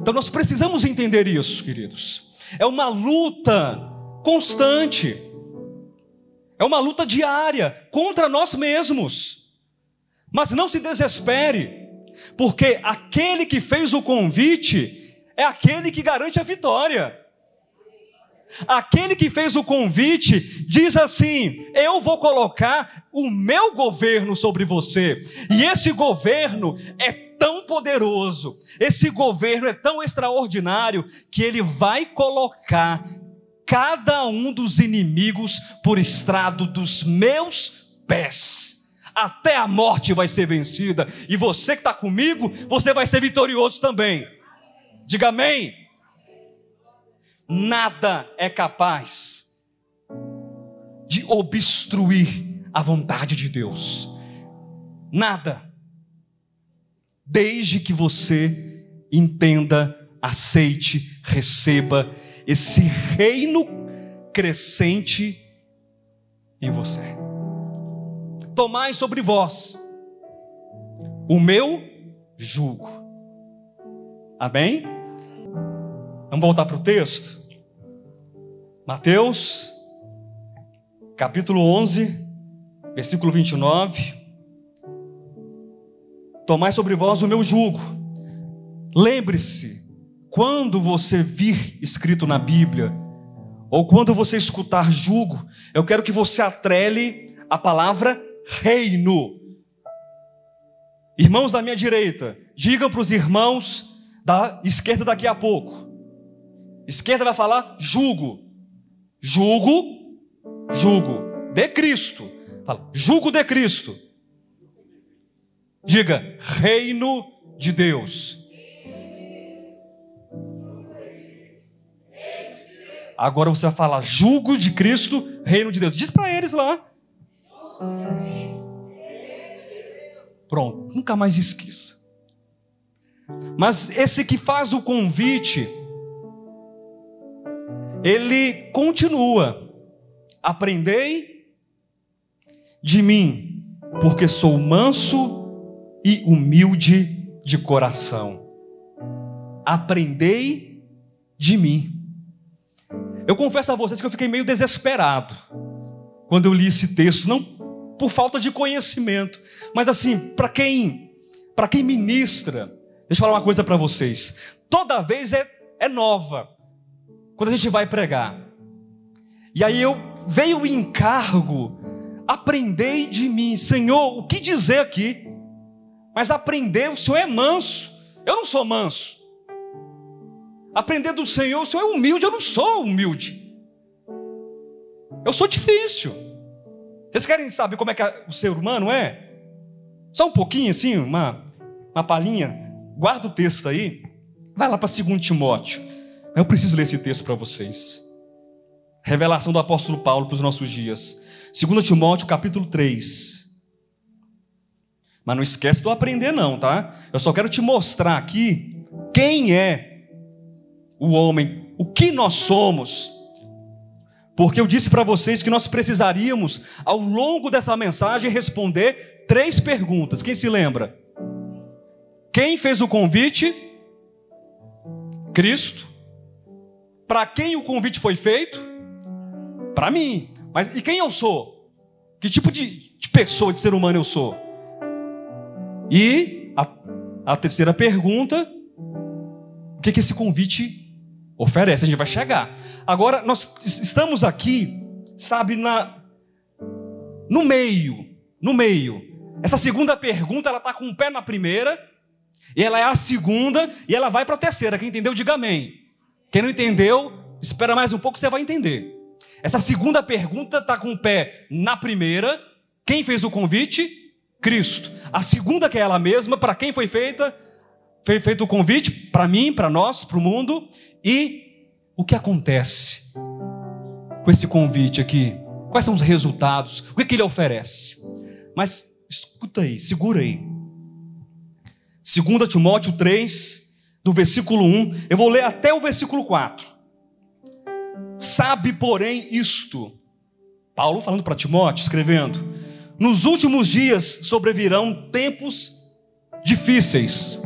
Então nós precisamos entender isso, queridos. É uma luta constante. É uma luta diária contra nós mesmos. Mas não se desespere, porque aquele que fez o convite é aquele que garante a vitória. Aquele que fez o convite diz assim: Eu vou colocar o meu governo sobre você, e esse governo é tão poderoso, esse governo é tão extraordinário, que ele vai colocar cada um dos inimigos por estrado dos meus pés. Até a morte vai ser vencida, e você que está comigo, você vai ser vitorioso também. Diga amém nada é capaz de obstruir a vontade de Deus. Nada. Desde que você entenda, aceite, receba esse reino crescente em você. Tomai sobre vós o meu jugo. Amém? Vamos voltar para o texto? Mateus, capítulo 11, versículo 29. Tomai sobre vós o meu jugo. Lembre-se, quando você vir escrito na Bíblia, ou quando você escutar jugo, eu quero que você atrele a palavra reino. Irmãos da minha direita, digam para os irmãos da esquerda daqui a pouco. Esquerda vai falar jugo. Jugo, jugo de Cristo. Fala, jugo de Cristo. Diga, reino de Deus. Agora você vai falar jugo de Cristo, reino de Deus. Diz para eles lá. Pronto, nunca mais esqueça. Mas esse que faz o convite, ele continua: aprendei de mim, porque sou manso e humilde de coração. Aprendei de mim. Eu confesso a vocês que eu fiquei meio desesperado quando eu li esse texto, não por falta de conhecimento, mas assim, para quem para quem ministra, deixa eu falar uma coisa para vocês. Toda vez é, é nova quando a gente vai pregar. E aí eu veio o encargo, aprendei de mim, Senhor, o que dizer aqui? Mas aprender, o Senhor é manso. Eu não sou manso. Aprender do Senhor, o Senhor é humilde, eu não sou humilde. Eu sou difícil. Vocês querem saber como é que o ser humano é? Só um pouquinho assim, uma, uma palhinha. Guarda o texto aí. Vai lá para 2 Timóteo. Eu preciso ler esse texto para vocês. Revelação do apóstolo Paulo para os nossos dias. 2 Timóteo, capítulo 3. Mas não esquece do aprender, não, tá? Eu só quero te mostrar aqui quem é o homem, o que nós somos porque eu disse para vocês que nós precisaríamos, ao longo dessa mensagem, responder três perguntas. Quem se lembra? Quem fez o convite? Cristo. Para quem o convite foi feito? Para mim. Mas e quem eu sou? Que tipo de, de pessoa, de ser humano eu sou? E a, a terceira pergunta: o que, que esse convite Oferece, a gente vai chegar. Agora, nós estamos aqui, sabe, na no meio, no meio. Essa segunda pergunta, ela está com o pé na primeira, e ela é a segunda, e ela vai para a terceira. Quem entendeu, diga amém. Quem não entendeu, espera mais um pouco, você vai entender. Essa segunda pergunta está com o pé na primeira. Quem fez o convite? Cristo. A segunda, que é ela mesma, para quem foi feita? Foi feito o convite? Para mim, para nós, para o mundo. E o que acontece com esse convite aqui? Quais são os resultados? O que, é que ele oferece? Mas escuta aí, segura aí. 2 Timóteo 3, do versículo 1, eu vou ler até o versículo 4. Sabe, porém, isto. Paulo falando para Timóteo, escrevendo: Nos últimos dias sobrevirão tempos difíceis,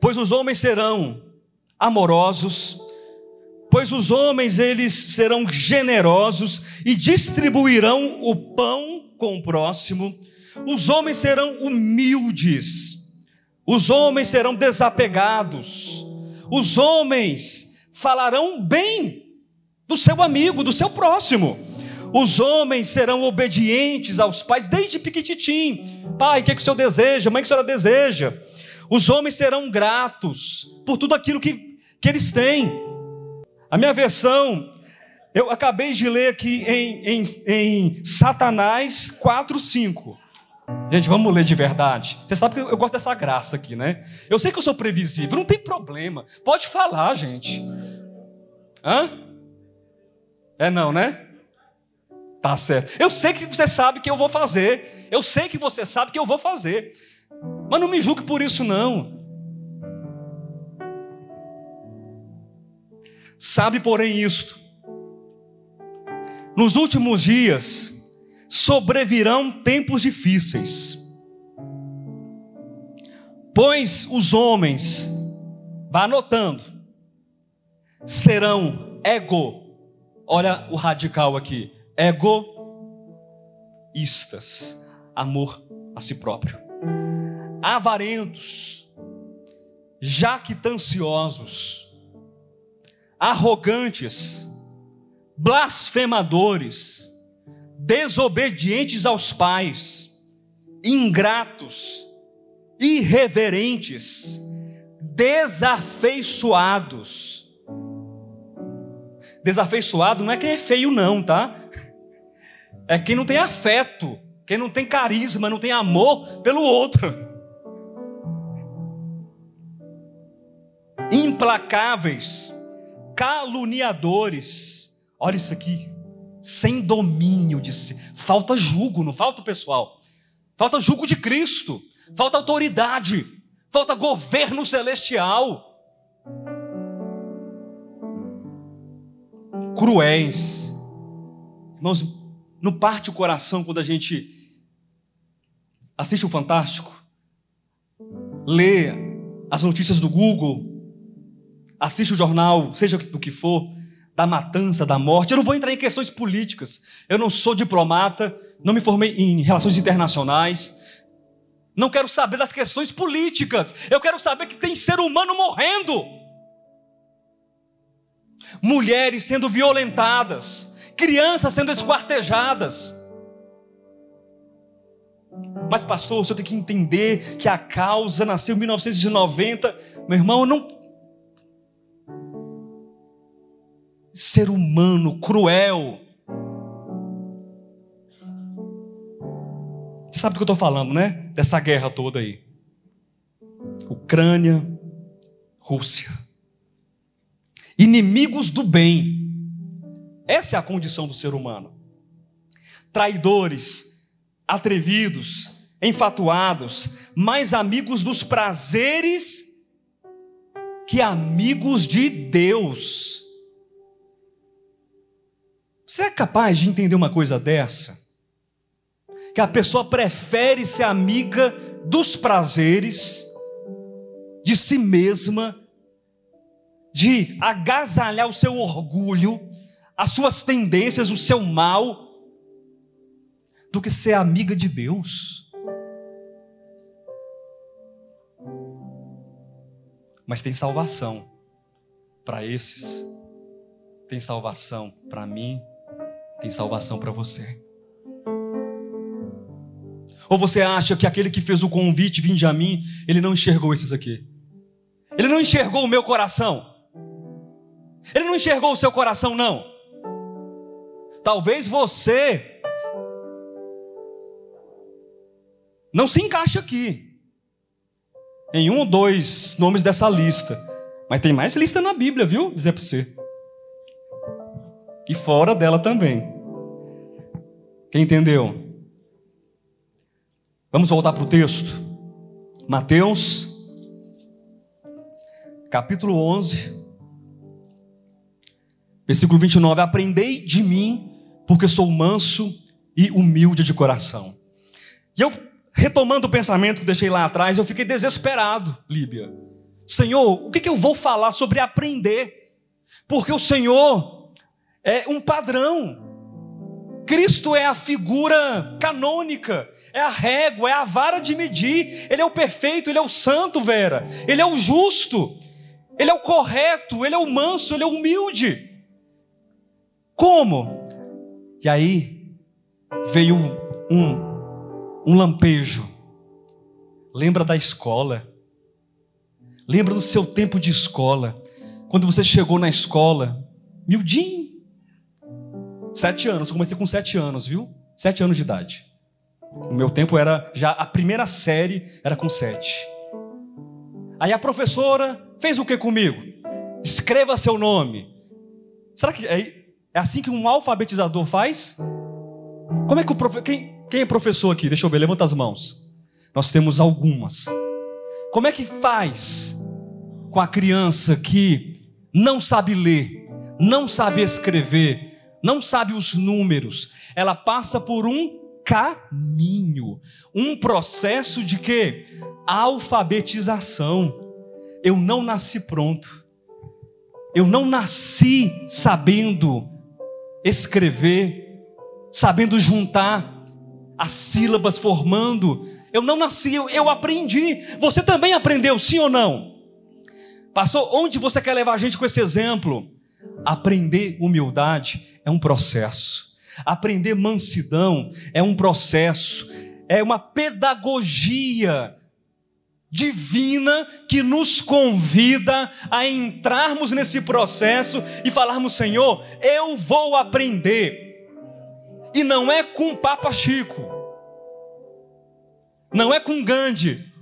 pois os homens serão amorosos, pois os homens eles serão generosos e distribuirão o pão com o próximo. Os homens serão humildes. Os homens serão desapegados. Os homens falarão bem do seu amigo, do seu próximo. Os homens serão obedientes aos pais desde piquititim. Pai, o que, é que o senhor deseja? Mãe, o que a senhora deseja? Os homens serão gratos por tudo aquilo que, que eles têm. A minha versão, eu acabei de ler aqui em, em, em Satanás 4, 5. Gente, vamos ler de verdade. Você sabe que eu gosto dessa graça aqui, né? Eu sei que eu sou previsível, não tem problema. Pode falar, gente. Hã? É não, né? Tá certo. Eu sei que você sabe que eu vou fazer. Eu sei que você sabe que eu vou fazer. Mas não me julgue por isso, não. Sabe, porém, isto: nos últimos dias sobrevirão tempos difíceis. Pois os homens, vá anotando, serão ego, olha o radical aqui, egoístas, amor a si próprio, avarentos, jactanciosos, arrogantes, blasfemadores, desobedientes aos pais, ingratos, irreverentes, desafeiçoados. Desafeiçoado não é quem é feio, não, tá? É quem não tem afeto, quem não tem carisma, não tem amor pelo outro. Implacáveis, caluniadores. Olha isso aqui. Sem domínio de si. Falta julgo, não falta pessoal. Falta julgo de Cristo. Falta autoridade. Falta governo celestial. Cruéis. Irmãos, não parte o coração quando a gente assiste o Fantástico, lê as notícias do Google, assiste o jornal, seja do que for, da matança, da morte. Eu não vou entrar em questões políticas. Eu não sou diplomata, não me formei em relações internacionais. Não quero saber das questões políticas. Eu quero saber que tem ser humano morrendo. Mulheres sendo violentadas, crianças sendo esquartejadas. Mas, pastor, o senhor tem que entender que a causa nasceu em 1990. Meu irmão, eu não. Ser humano cruel. Você sabe do que eu estou falando, né? Dessa guerra toda aí. Ucrânia, Rússia. Inimigos do bem. Essa é a condição do ser humano. Traidores, atrevidos, enfatuados, mais amigos dos prazeres que amigos de Deus. Você é capaz de entender uma coisa dessa? Que a pessoa prefere ser amiga dos prazeres, de si mesma, de agasalhar o seu orgulho, as suas tendências, o seu mal, do que ser amiga de Deus. Mas tem salvação para esses, tem salvação para mim, tem salvação para você. Ou você acha que aquele que fez o convite, vinde a mim, ele não enxergou esses aqui? Ele não enxergou o meu coração? Ele não enxergou o seu coração, não? Talvez você não se encaixe aqui em um ou dois nomes dessa lista. Mas tem mais lista na Bíblia, viu? Dizer para você. E fora dela também. Quem entendeu? Vamos voltar para o texto. Mateus, capítulo 11, versículo 29. Aprendei de mim, porque sou manso e humilde de coração. E eu retomando o pensamento que deixei lá atrás, eu fiquei desesperado, Líbia. Senhor, o que, que eu vou falar sobre aprender? Porque o Senhor é um padrão. Cristo é a figura canônica, é a régua, é a vara de medir. Ele é o perfeito, ele é o santo, Vera. Ele é o justo, ele é o correto, ele é o manso, ele é o humilde. Como? E aí veio um um lampejo. Lembra da escola. Lembra do seu tempo de escola. Quando você chegou na escola, miudinho. Sete anos, eu comecei com sete anos, viu? Sete anos de idade. O meu tempo era já a primeira série era com sete. Aí a professora fez o que comigo? Escreva seu nome. Será que é, é assim que um alfabetizador faz? Como é que o. Quem, quem é professor aqui? Deixa eu ver, levanta as mãos. Nós temos algumas. Como é que faz com a criança que não sabe ler, não sabe escrever, não sabe os números, ela passa por um caminho, um processo de quê? Alfabetização. Eu não nasci pronto. Eu não nasci sabendo escrever, sabendo juntar as sílabas formando. Eu não nasci, eu, eu aprendi. Você também aprendeu, sim ou não? Pastor, onde você quer levar a gente com esse exemplo? Aprender humildade é um processo. Aprender mansidão é um processo. É uma pedagogia divina que nos convida a entrarmos nesse processo e falarmos: Senhor, eu vou aprender. E não é com Papa Chico, não é com Gandhi.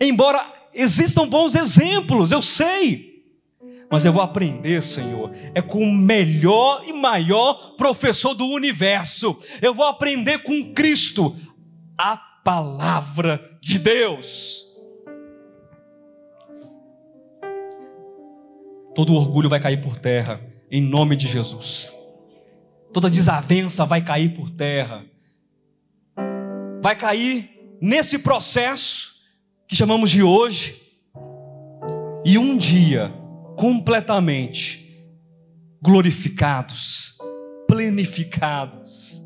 Embora existam bons exemplos, eu sei. Mas eu vou aprender, Senhor, é com o melhor e maior professor do universo. Eu vou aprender com Cristo, a palavra de Deus. Todo orgulho vai cair por terra, em nome de Jesus. Toda desavença vai cair por terra. Vai cair nesse processo que chamamos de hoje, e um dia completamente glorificados, plenificados,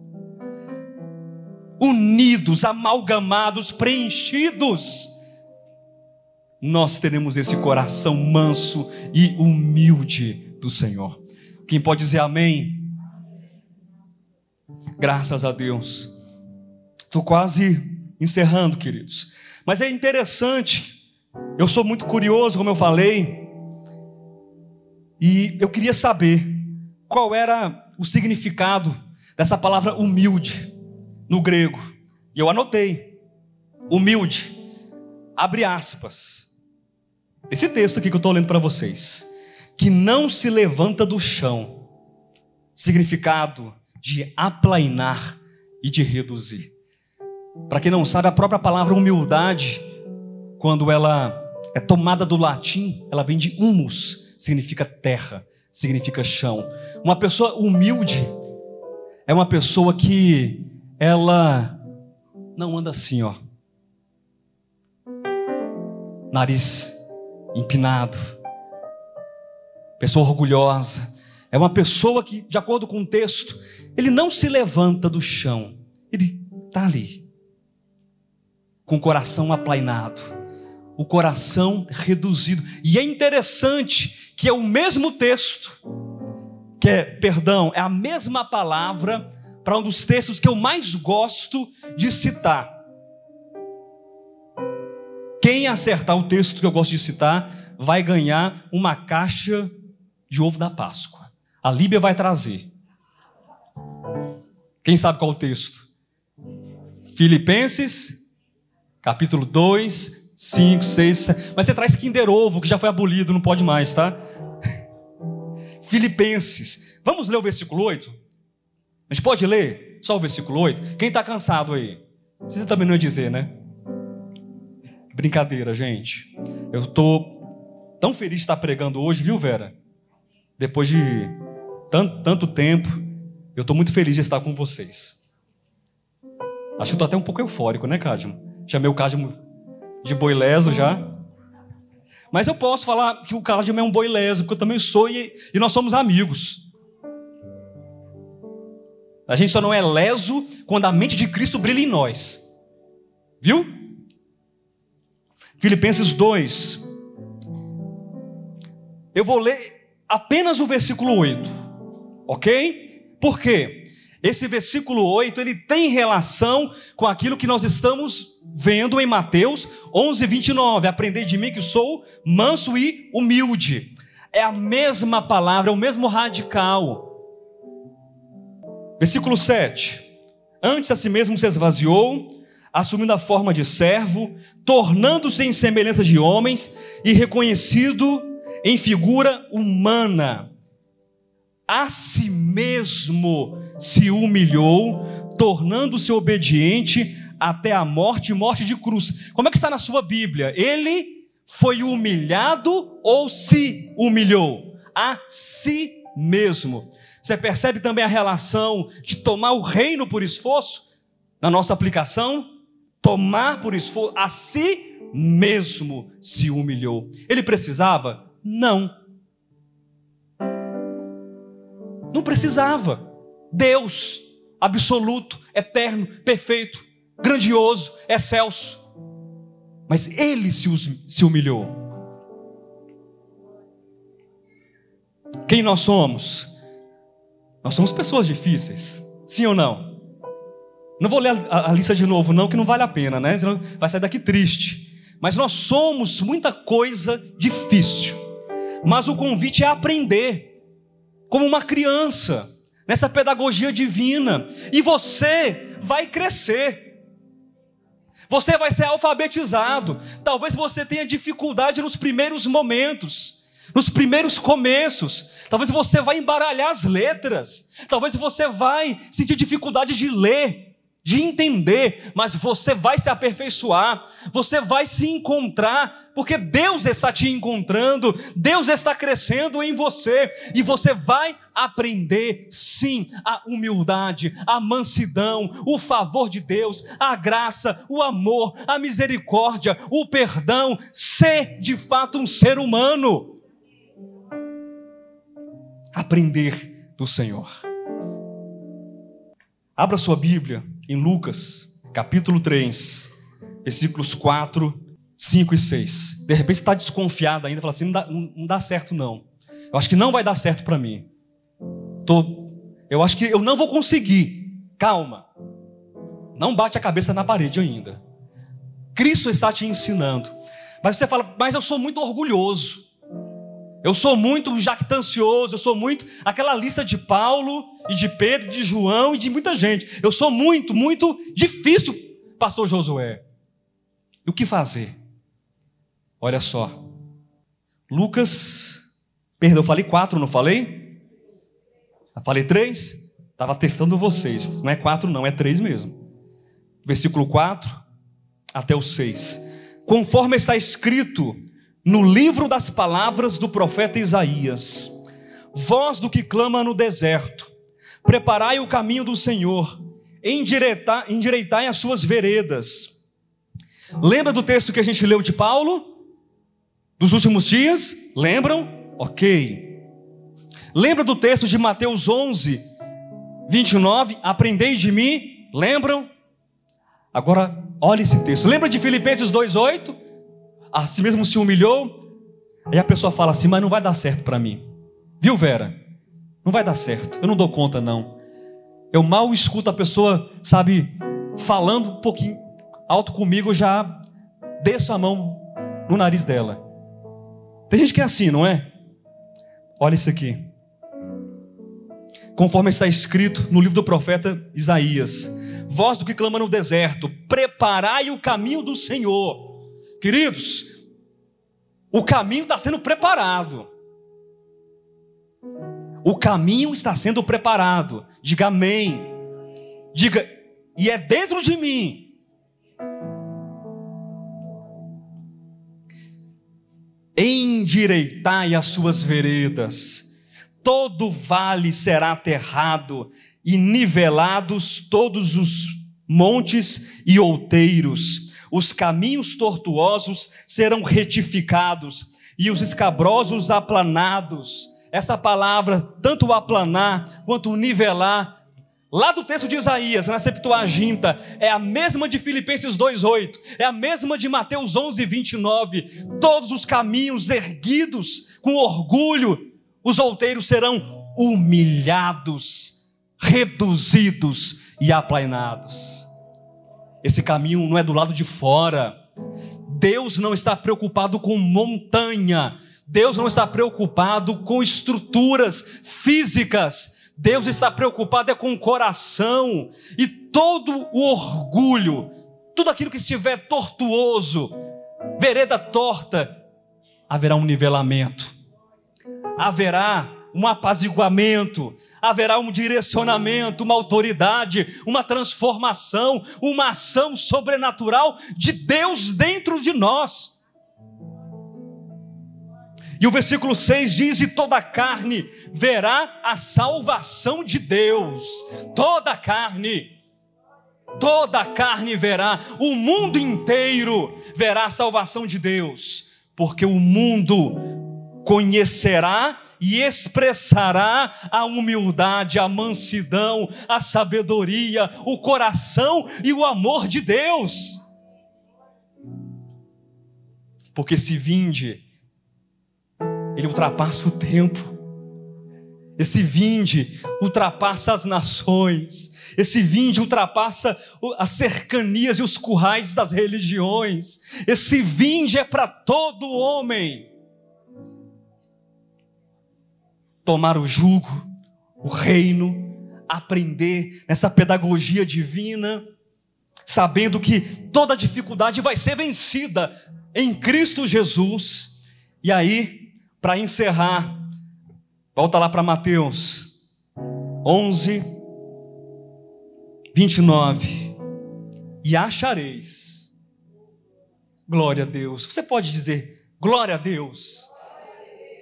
unidos, amalgamados, preenchidos, nós teremos esse coração manso e humilde do Senhor. Quem pode dizer amém? Graças a Deus. Estou quase encerrando, queridos. Mas é interessante, eu sou muito curioso, como eu falei, e eu queria saber qual era o significado dessa palavra humilde no grego. E eu anotei: humilde, abre aspas. Esse texto aqui que eu estou lendo para vocês, que não se levanta do chão, significado de aplainar e de reduzir. Para quem não sabe, a própria palavra humildade, quando ela é tomada do latim, ela vem de humus, significa terra, significa chão. Uma pessoa humilde é uma pessoa que ela não anda assim, ó. Nariz empinado. Pessoa orgulhosa. É uma pessoa que, de acordo com o texto, ele não se levanta do chão. Ele está ali com o coração aplainado, o coração reduzido. E é interessante que é o mesmo texto, que é, perdão, é a mesma palavra para um dos textos que eu mais gosto de citar. Quem acertar o texto que eu gosto de citar vai ganhar uma caixa de ovo da Páscoa. A Líbia vai trazer. Quem sabe qual o texto? Filipenses capítulo 2, 5, 6, 7. Mas você traz Kinder Ovo, que já foi abolido, não pode mais, tá? Filipenses. Vamos ler o versículo 8? A gente pode ler só o versículo 8? Quem está cansado aí? Você também não ia dizer, né? Brincadeira, gente. Eu estou tão feliz de estar pregando hoje, viu, Vera? Depois de tanto, tanto tempo, eu estou muito feliz de estar com vocês. Acho que estou até um pouco eufórico, né, Cadmo? Chamei o Cadmo de boi leso já. Mas eu posso falar que o Cadmo é um boi leso, porque eu também sou e, e nós somos amigos. A gente só não é leso quando a mente de Cristo brilha em nós. Viu? Filipenses 2. Eu vou ler apenas o versículo 8. Ok? Por quê? Esse versículo 8, ele tem relação com aquilo que nós estamos vendo em Mateus 11, 29. Aprendei de mim que sou manso e humilde. É a mesma palavra, é o mesmo radical. Versículo 7. Antes a si mesmo se esvaziou, assumindo a forma de servo, tornando-se em semelhança de homens e reconhecido em figura humana. A si mesmo se humilhou, tornando-se obediente até a morte morte de cruz. Como é que está na sua Bíblia? Ele foi humilhado ou se humilhou? A si mesmo. Você percebe também a relação de tomar o reino por esforço? Na nossa aplicação, tomar por esforço, a si mesmo se humilhou. Ele precisava? Não. Não precisava. Deus, absoluto, eterno, perfeito, grandioso, excelso. Mas ele se humilhou. Quem nós somos? Nós somos pessoas difíceis, sim ou não? Não vou ler a, a, lista de novo, não, que não vale a pena, né? Senão vai sair daqui triste. Mas nós somos muita coisa difícil. Mas o convite é aprender, como uma criança, nessa pedagogia divina. E você vai crescer. Você vai ser alfabetizado. Talvez você tenha dificuldade nos primeiros momentos, nos primeiros começos. Talvez você vai embaralhar as letras. Talvez você vai sentir dificuldade de ler de entender, mas você vai se aperfeiçoar, você vai se encontrar, porque Deus está te encontrando, Deus está crescendo em você, e você vai aprender sim a humildade, a mansidão, o favor de Deus, a graça, o amor, a misericórdia, o perdão, ser de fato um ser humano. Aprender do Senhor. Abra sua Bíblia em Lucas, capítulo 3, versículos 4, 5 e 6. De repente você está desconfiado ainda, fala assim: não dá, não dá, certo, não. Eu acho que não vai dar certo para mim. Tô, eu acho que eu não vou conseguir. Calma. Não bate a cabeça na parede ainda. Cristo está te ensinando. Mas você fala, mas eu sou muito orgulhoso. Eu sou muito jactancioso, eu sou muito aquela lista de Paulo e de Pedro, de João e de muita gente. Eu sou muito, muito difícil, pastor Josué. E o que fazer? Olha só. Lucas, perdão, falei quatro, não falei? falei três? Estava testando vocês. Não é quatro, não, é três mesmo. Versículo 4 até o 6. Conforme está escrito no livro das palavras do profeta Isaías: Voz do que clama no deserto, preparai o caminho do Senhor, endireitai, endireitai as suas veredas. Lembra do texto que a gente leu de Paulo? Dos últimos dias? Lembram? Ok. Lembra do texto de Mateus 11, 29? Aprendei de mim? Lembram? Agora, olha esse texto. Lembra de Filipenses 2,8? A si mesmo se humilhou, aí a pessoa fala assim: Mas não vai dar certo para mim. Viu, Vera? Não vai dar certo, eu não dou conta, não. Eu mal escuto a pessoa, sabe, falando um pouquinho alto comigo, eu já desço a mão no nariz dela. Tem gente que é assim, não é? Olha isso aqui. Conforme está escrito no livro do profeta Isaías: Voz do que clama no deserto, preparai o caminho do Senhor Queridos, o caminho está sendo preparado. O caminho está sendo preparado. Diga amém. Diga, e é dentro de mim. Endireitai as suas veredas, todo vale será aterrado, e nivelados todos os montes e outeiros os caminhos tortuosos serão retificados e os escabrosos aplanados. Essa palavra, tanto aplanar quanto nivelar, lá do texto de Isaías, na Septuaginta, é a mesma de Filipenses 2:8, é a mesma de Mateus 11:29. Todos os caminhos erguidos com orgulho, os outeiros serão humilhados, reduzidos e aplanados. Esse caminho não é do lado de fora. Deus não está preocupado com montanha. Deus não está preocupado com estruturas físicas. Deus está preocupado é com o coração e todo o orgulho, tudo aquilo que estiver tortuoso, vereda torta, haverá um nivelamento, haverá um apaziguamento, haverá um direcionamento, uma autoridade, uma transformação, uma ação sobrenatural de Deus dentro de nós. E o versículo 6 diz: E toda carne verá a salvação de Deus. Toda carne. Toda carne verá, o mundo inteiro verá a salvação de Deus, porque o mundo conhecerá e expressará a humildade, a mansidão, a sabedoria, o coração e o amor de Deus. Porque se vinde, ele ultrapassa o tempo. Esse vinde ultrapassa as nações. Esse vinde ultrapassa as cercanias e os currais das religiões. Esse vinde é para todo homem. Tomar o jugo, o reino, aprender nessa pedagogia divina, sabendo que toda dificuldade vai ser vencida em Cristo Jesus. E aí, para encerrar, Volta lá para Mateus 11, 29. E achareis. Glória a Deus. Você pode dizer glória a Deus.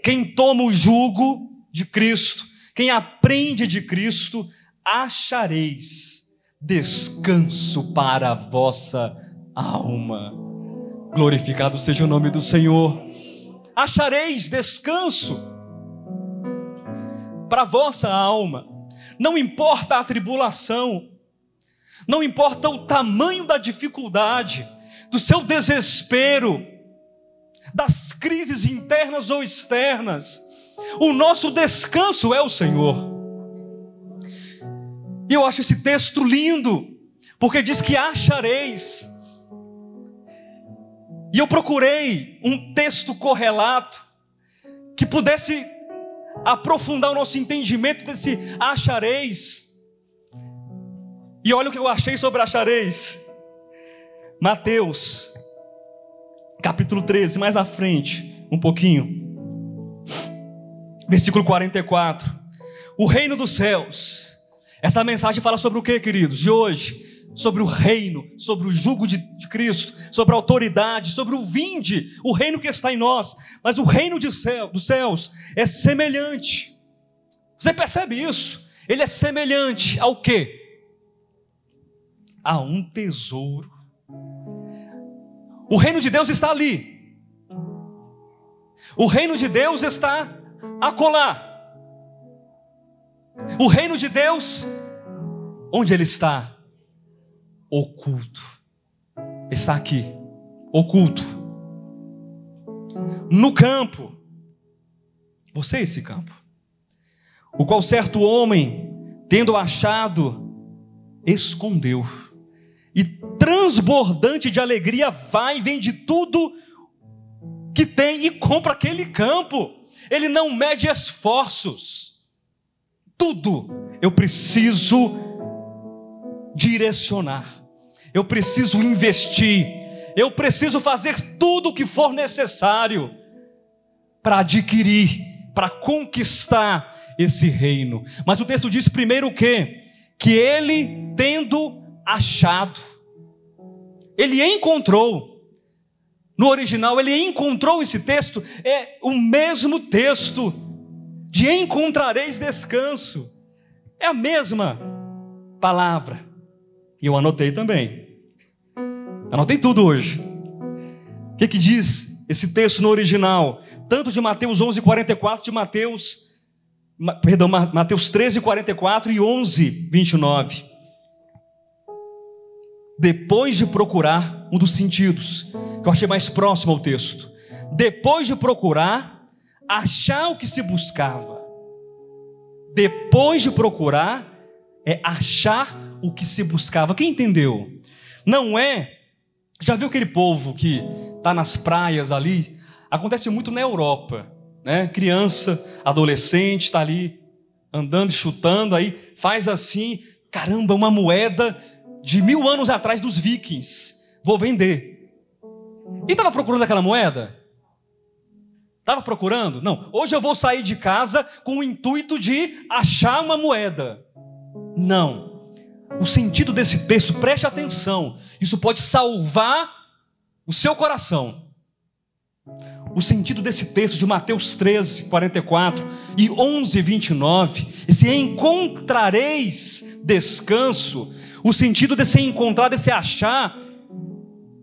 Quem toma o jugo de Cristo, quem aprende de Cristo, achareis descanso para a vossa alma. Glorificado seja o nome do Senhor. Achareis descanso para a vossa alma. Não importa a tribulação, não importa o tamanho da dificuldade, do seu desespero, das crises internas ou externas, o nosso descanso é o Senhor. E eu acho esse texto lindo, porque diz que achareis. E eu procurei um texto correlato que pudesse aprofundar o nosso entendimento desse achareis. E olha o que eu achei sobre achareis. Mateus, capítulo 13, mais à frente, um pouquinho. Versículo 44. O reino dos céus. Essa mensagem fala sobre o que, queridos? De hoje sobre o reino, sobre o jugo de, de, Cristo, sobre a autoridade, sobre o vinde, o reino que está em nós. Mas o reino céu, dos céus é semelhante. Você percebe isso? Ele é semelhante ao quê? A um tesouro. O reino de Deus está ali. O reino de Deus está acolá. O reino de Deus, onde ele está? oculto. Está aqui, oculto. No campo. Você é esse campo. O qual certo homem, tendo achado, escondeu. E transbordante de alegria, vai vende tudo que tem e compra aquele campo. Ele não mede esforços. Tudo eu preciso direcionar eu preciso investir, eu preciso fazer tudo o que for necessário para adquirir, para conquistar esse reino. Mas o texto diz primeiro o quê? Que ele tendo achado, ele encontrou. No original, ele encontrou esse texto, é o mesmo texto de encontrareis descanso. É a mesma palavra. E eu anotei também. Anotei tudo hoje. O que, que diz esse texto no original? Tanto de Mateus 11, 44, de Mateus, perdão, Mateus 13, 44 e 11, 29. Depois de procurar, um dos sentidos, que eu achei mais próximo ao texto. Depois de procurar, achar o que se buscava. Depois de procurar, é achar o que se buscava. Quem entendeu? Não é já viu aquele povo que está nas praias ali? Acontece muito na Europa, né? Criança, adolescente, está ali andando e chutando, aí faz assim, caramba, uma moeda de mil anos atrás dos vikings, vou vender. E estava procurando aquela moeda? Estava procurando? Não. Hoje eu vou sair de casa com o intuito de achar uma moeda. Não o sentido desse texto, preste atenção, isso pode salvar o seu coração. o sentido desse texto de Mateus 13, 44 e 11, 29, esse encontrareis descanso, o sentido desse encontrar, desse achar,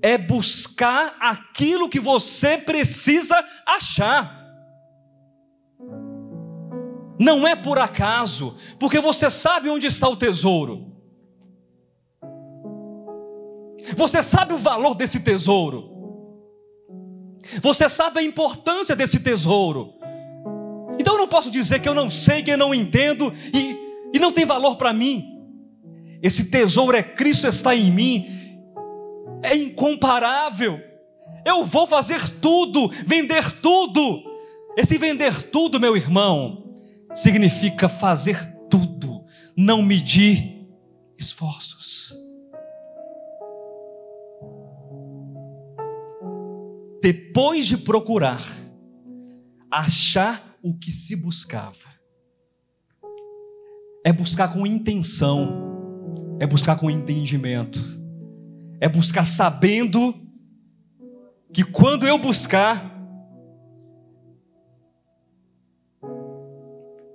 é buscar aquilo que você precisa achar. Não é por acaso, porque você sabe onde está o tesouro. Você sabe o valor desse tesouro. Você sabe a importância desse tesouro. Então eu não posso dizer que eu não sei, que eu não entendo e, e não tem valor para mim. Esse tesouro é Cristo está em mim, é incomparável. Eu vou fazer tudo, vender tudo. Esse vender tudo, meu irmão, significa fazer tudo, não medir esforços. depois de procurar, achar o que se buscava. É buscar com intenção, é buscar com entendimento, é buscar sabendo que quando eu buscar,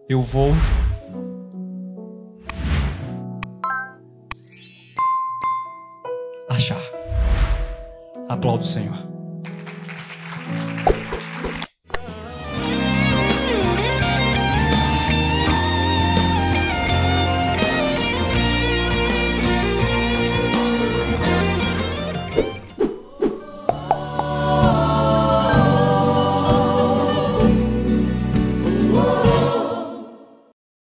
eu vou achar. Aplaudo o Senhor.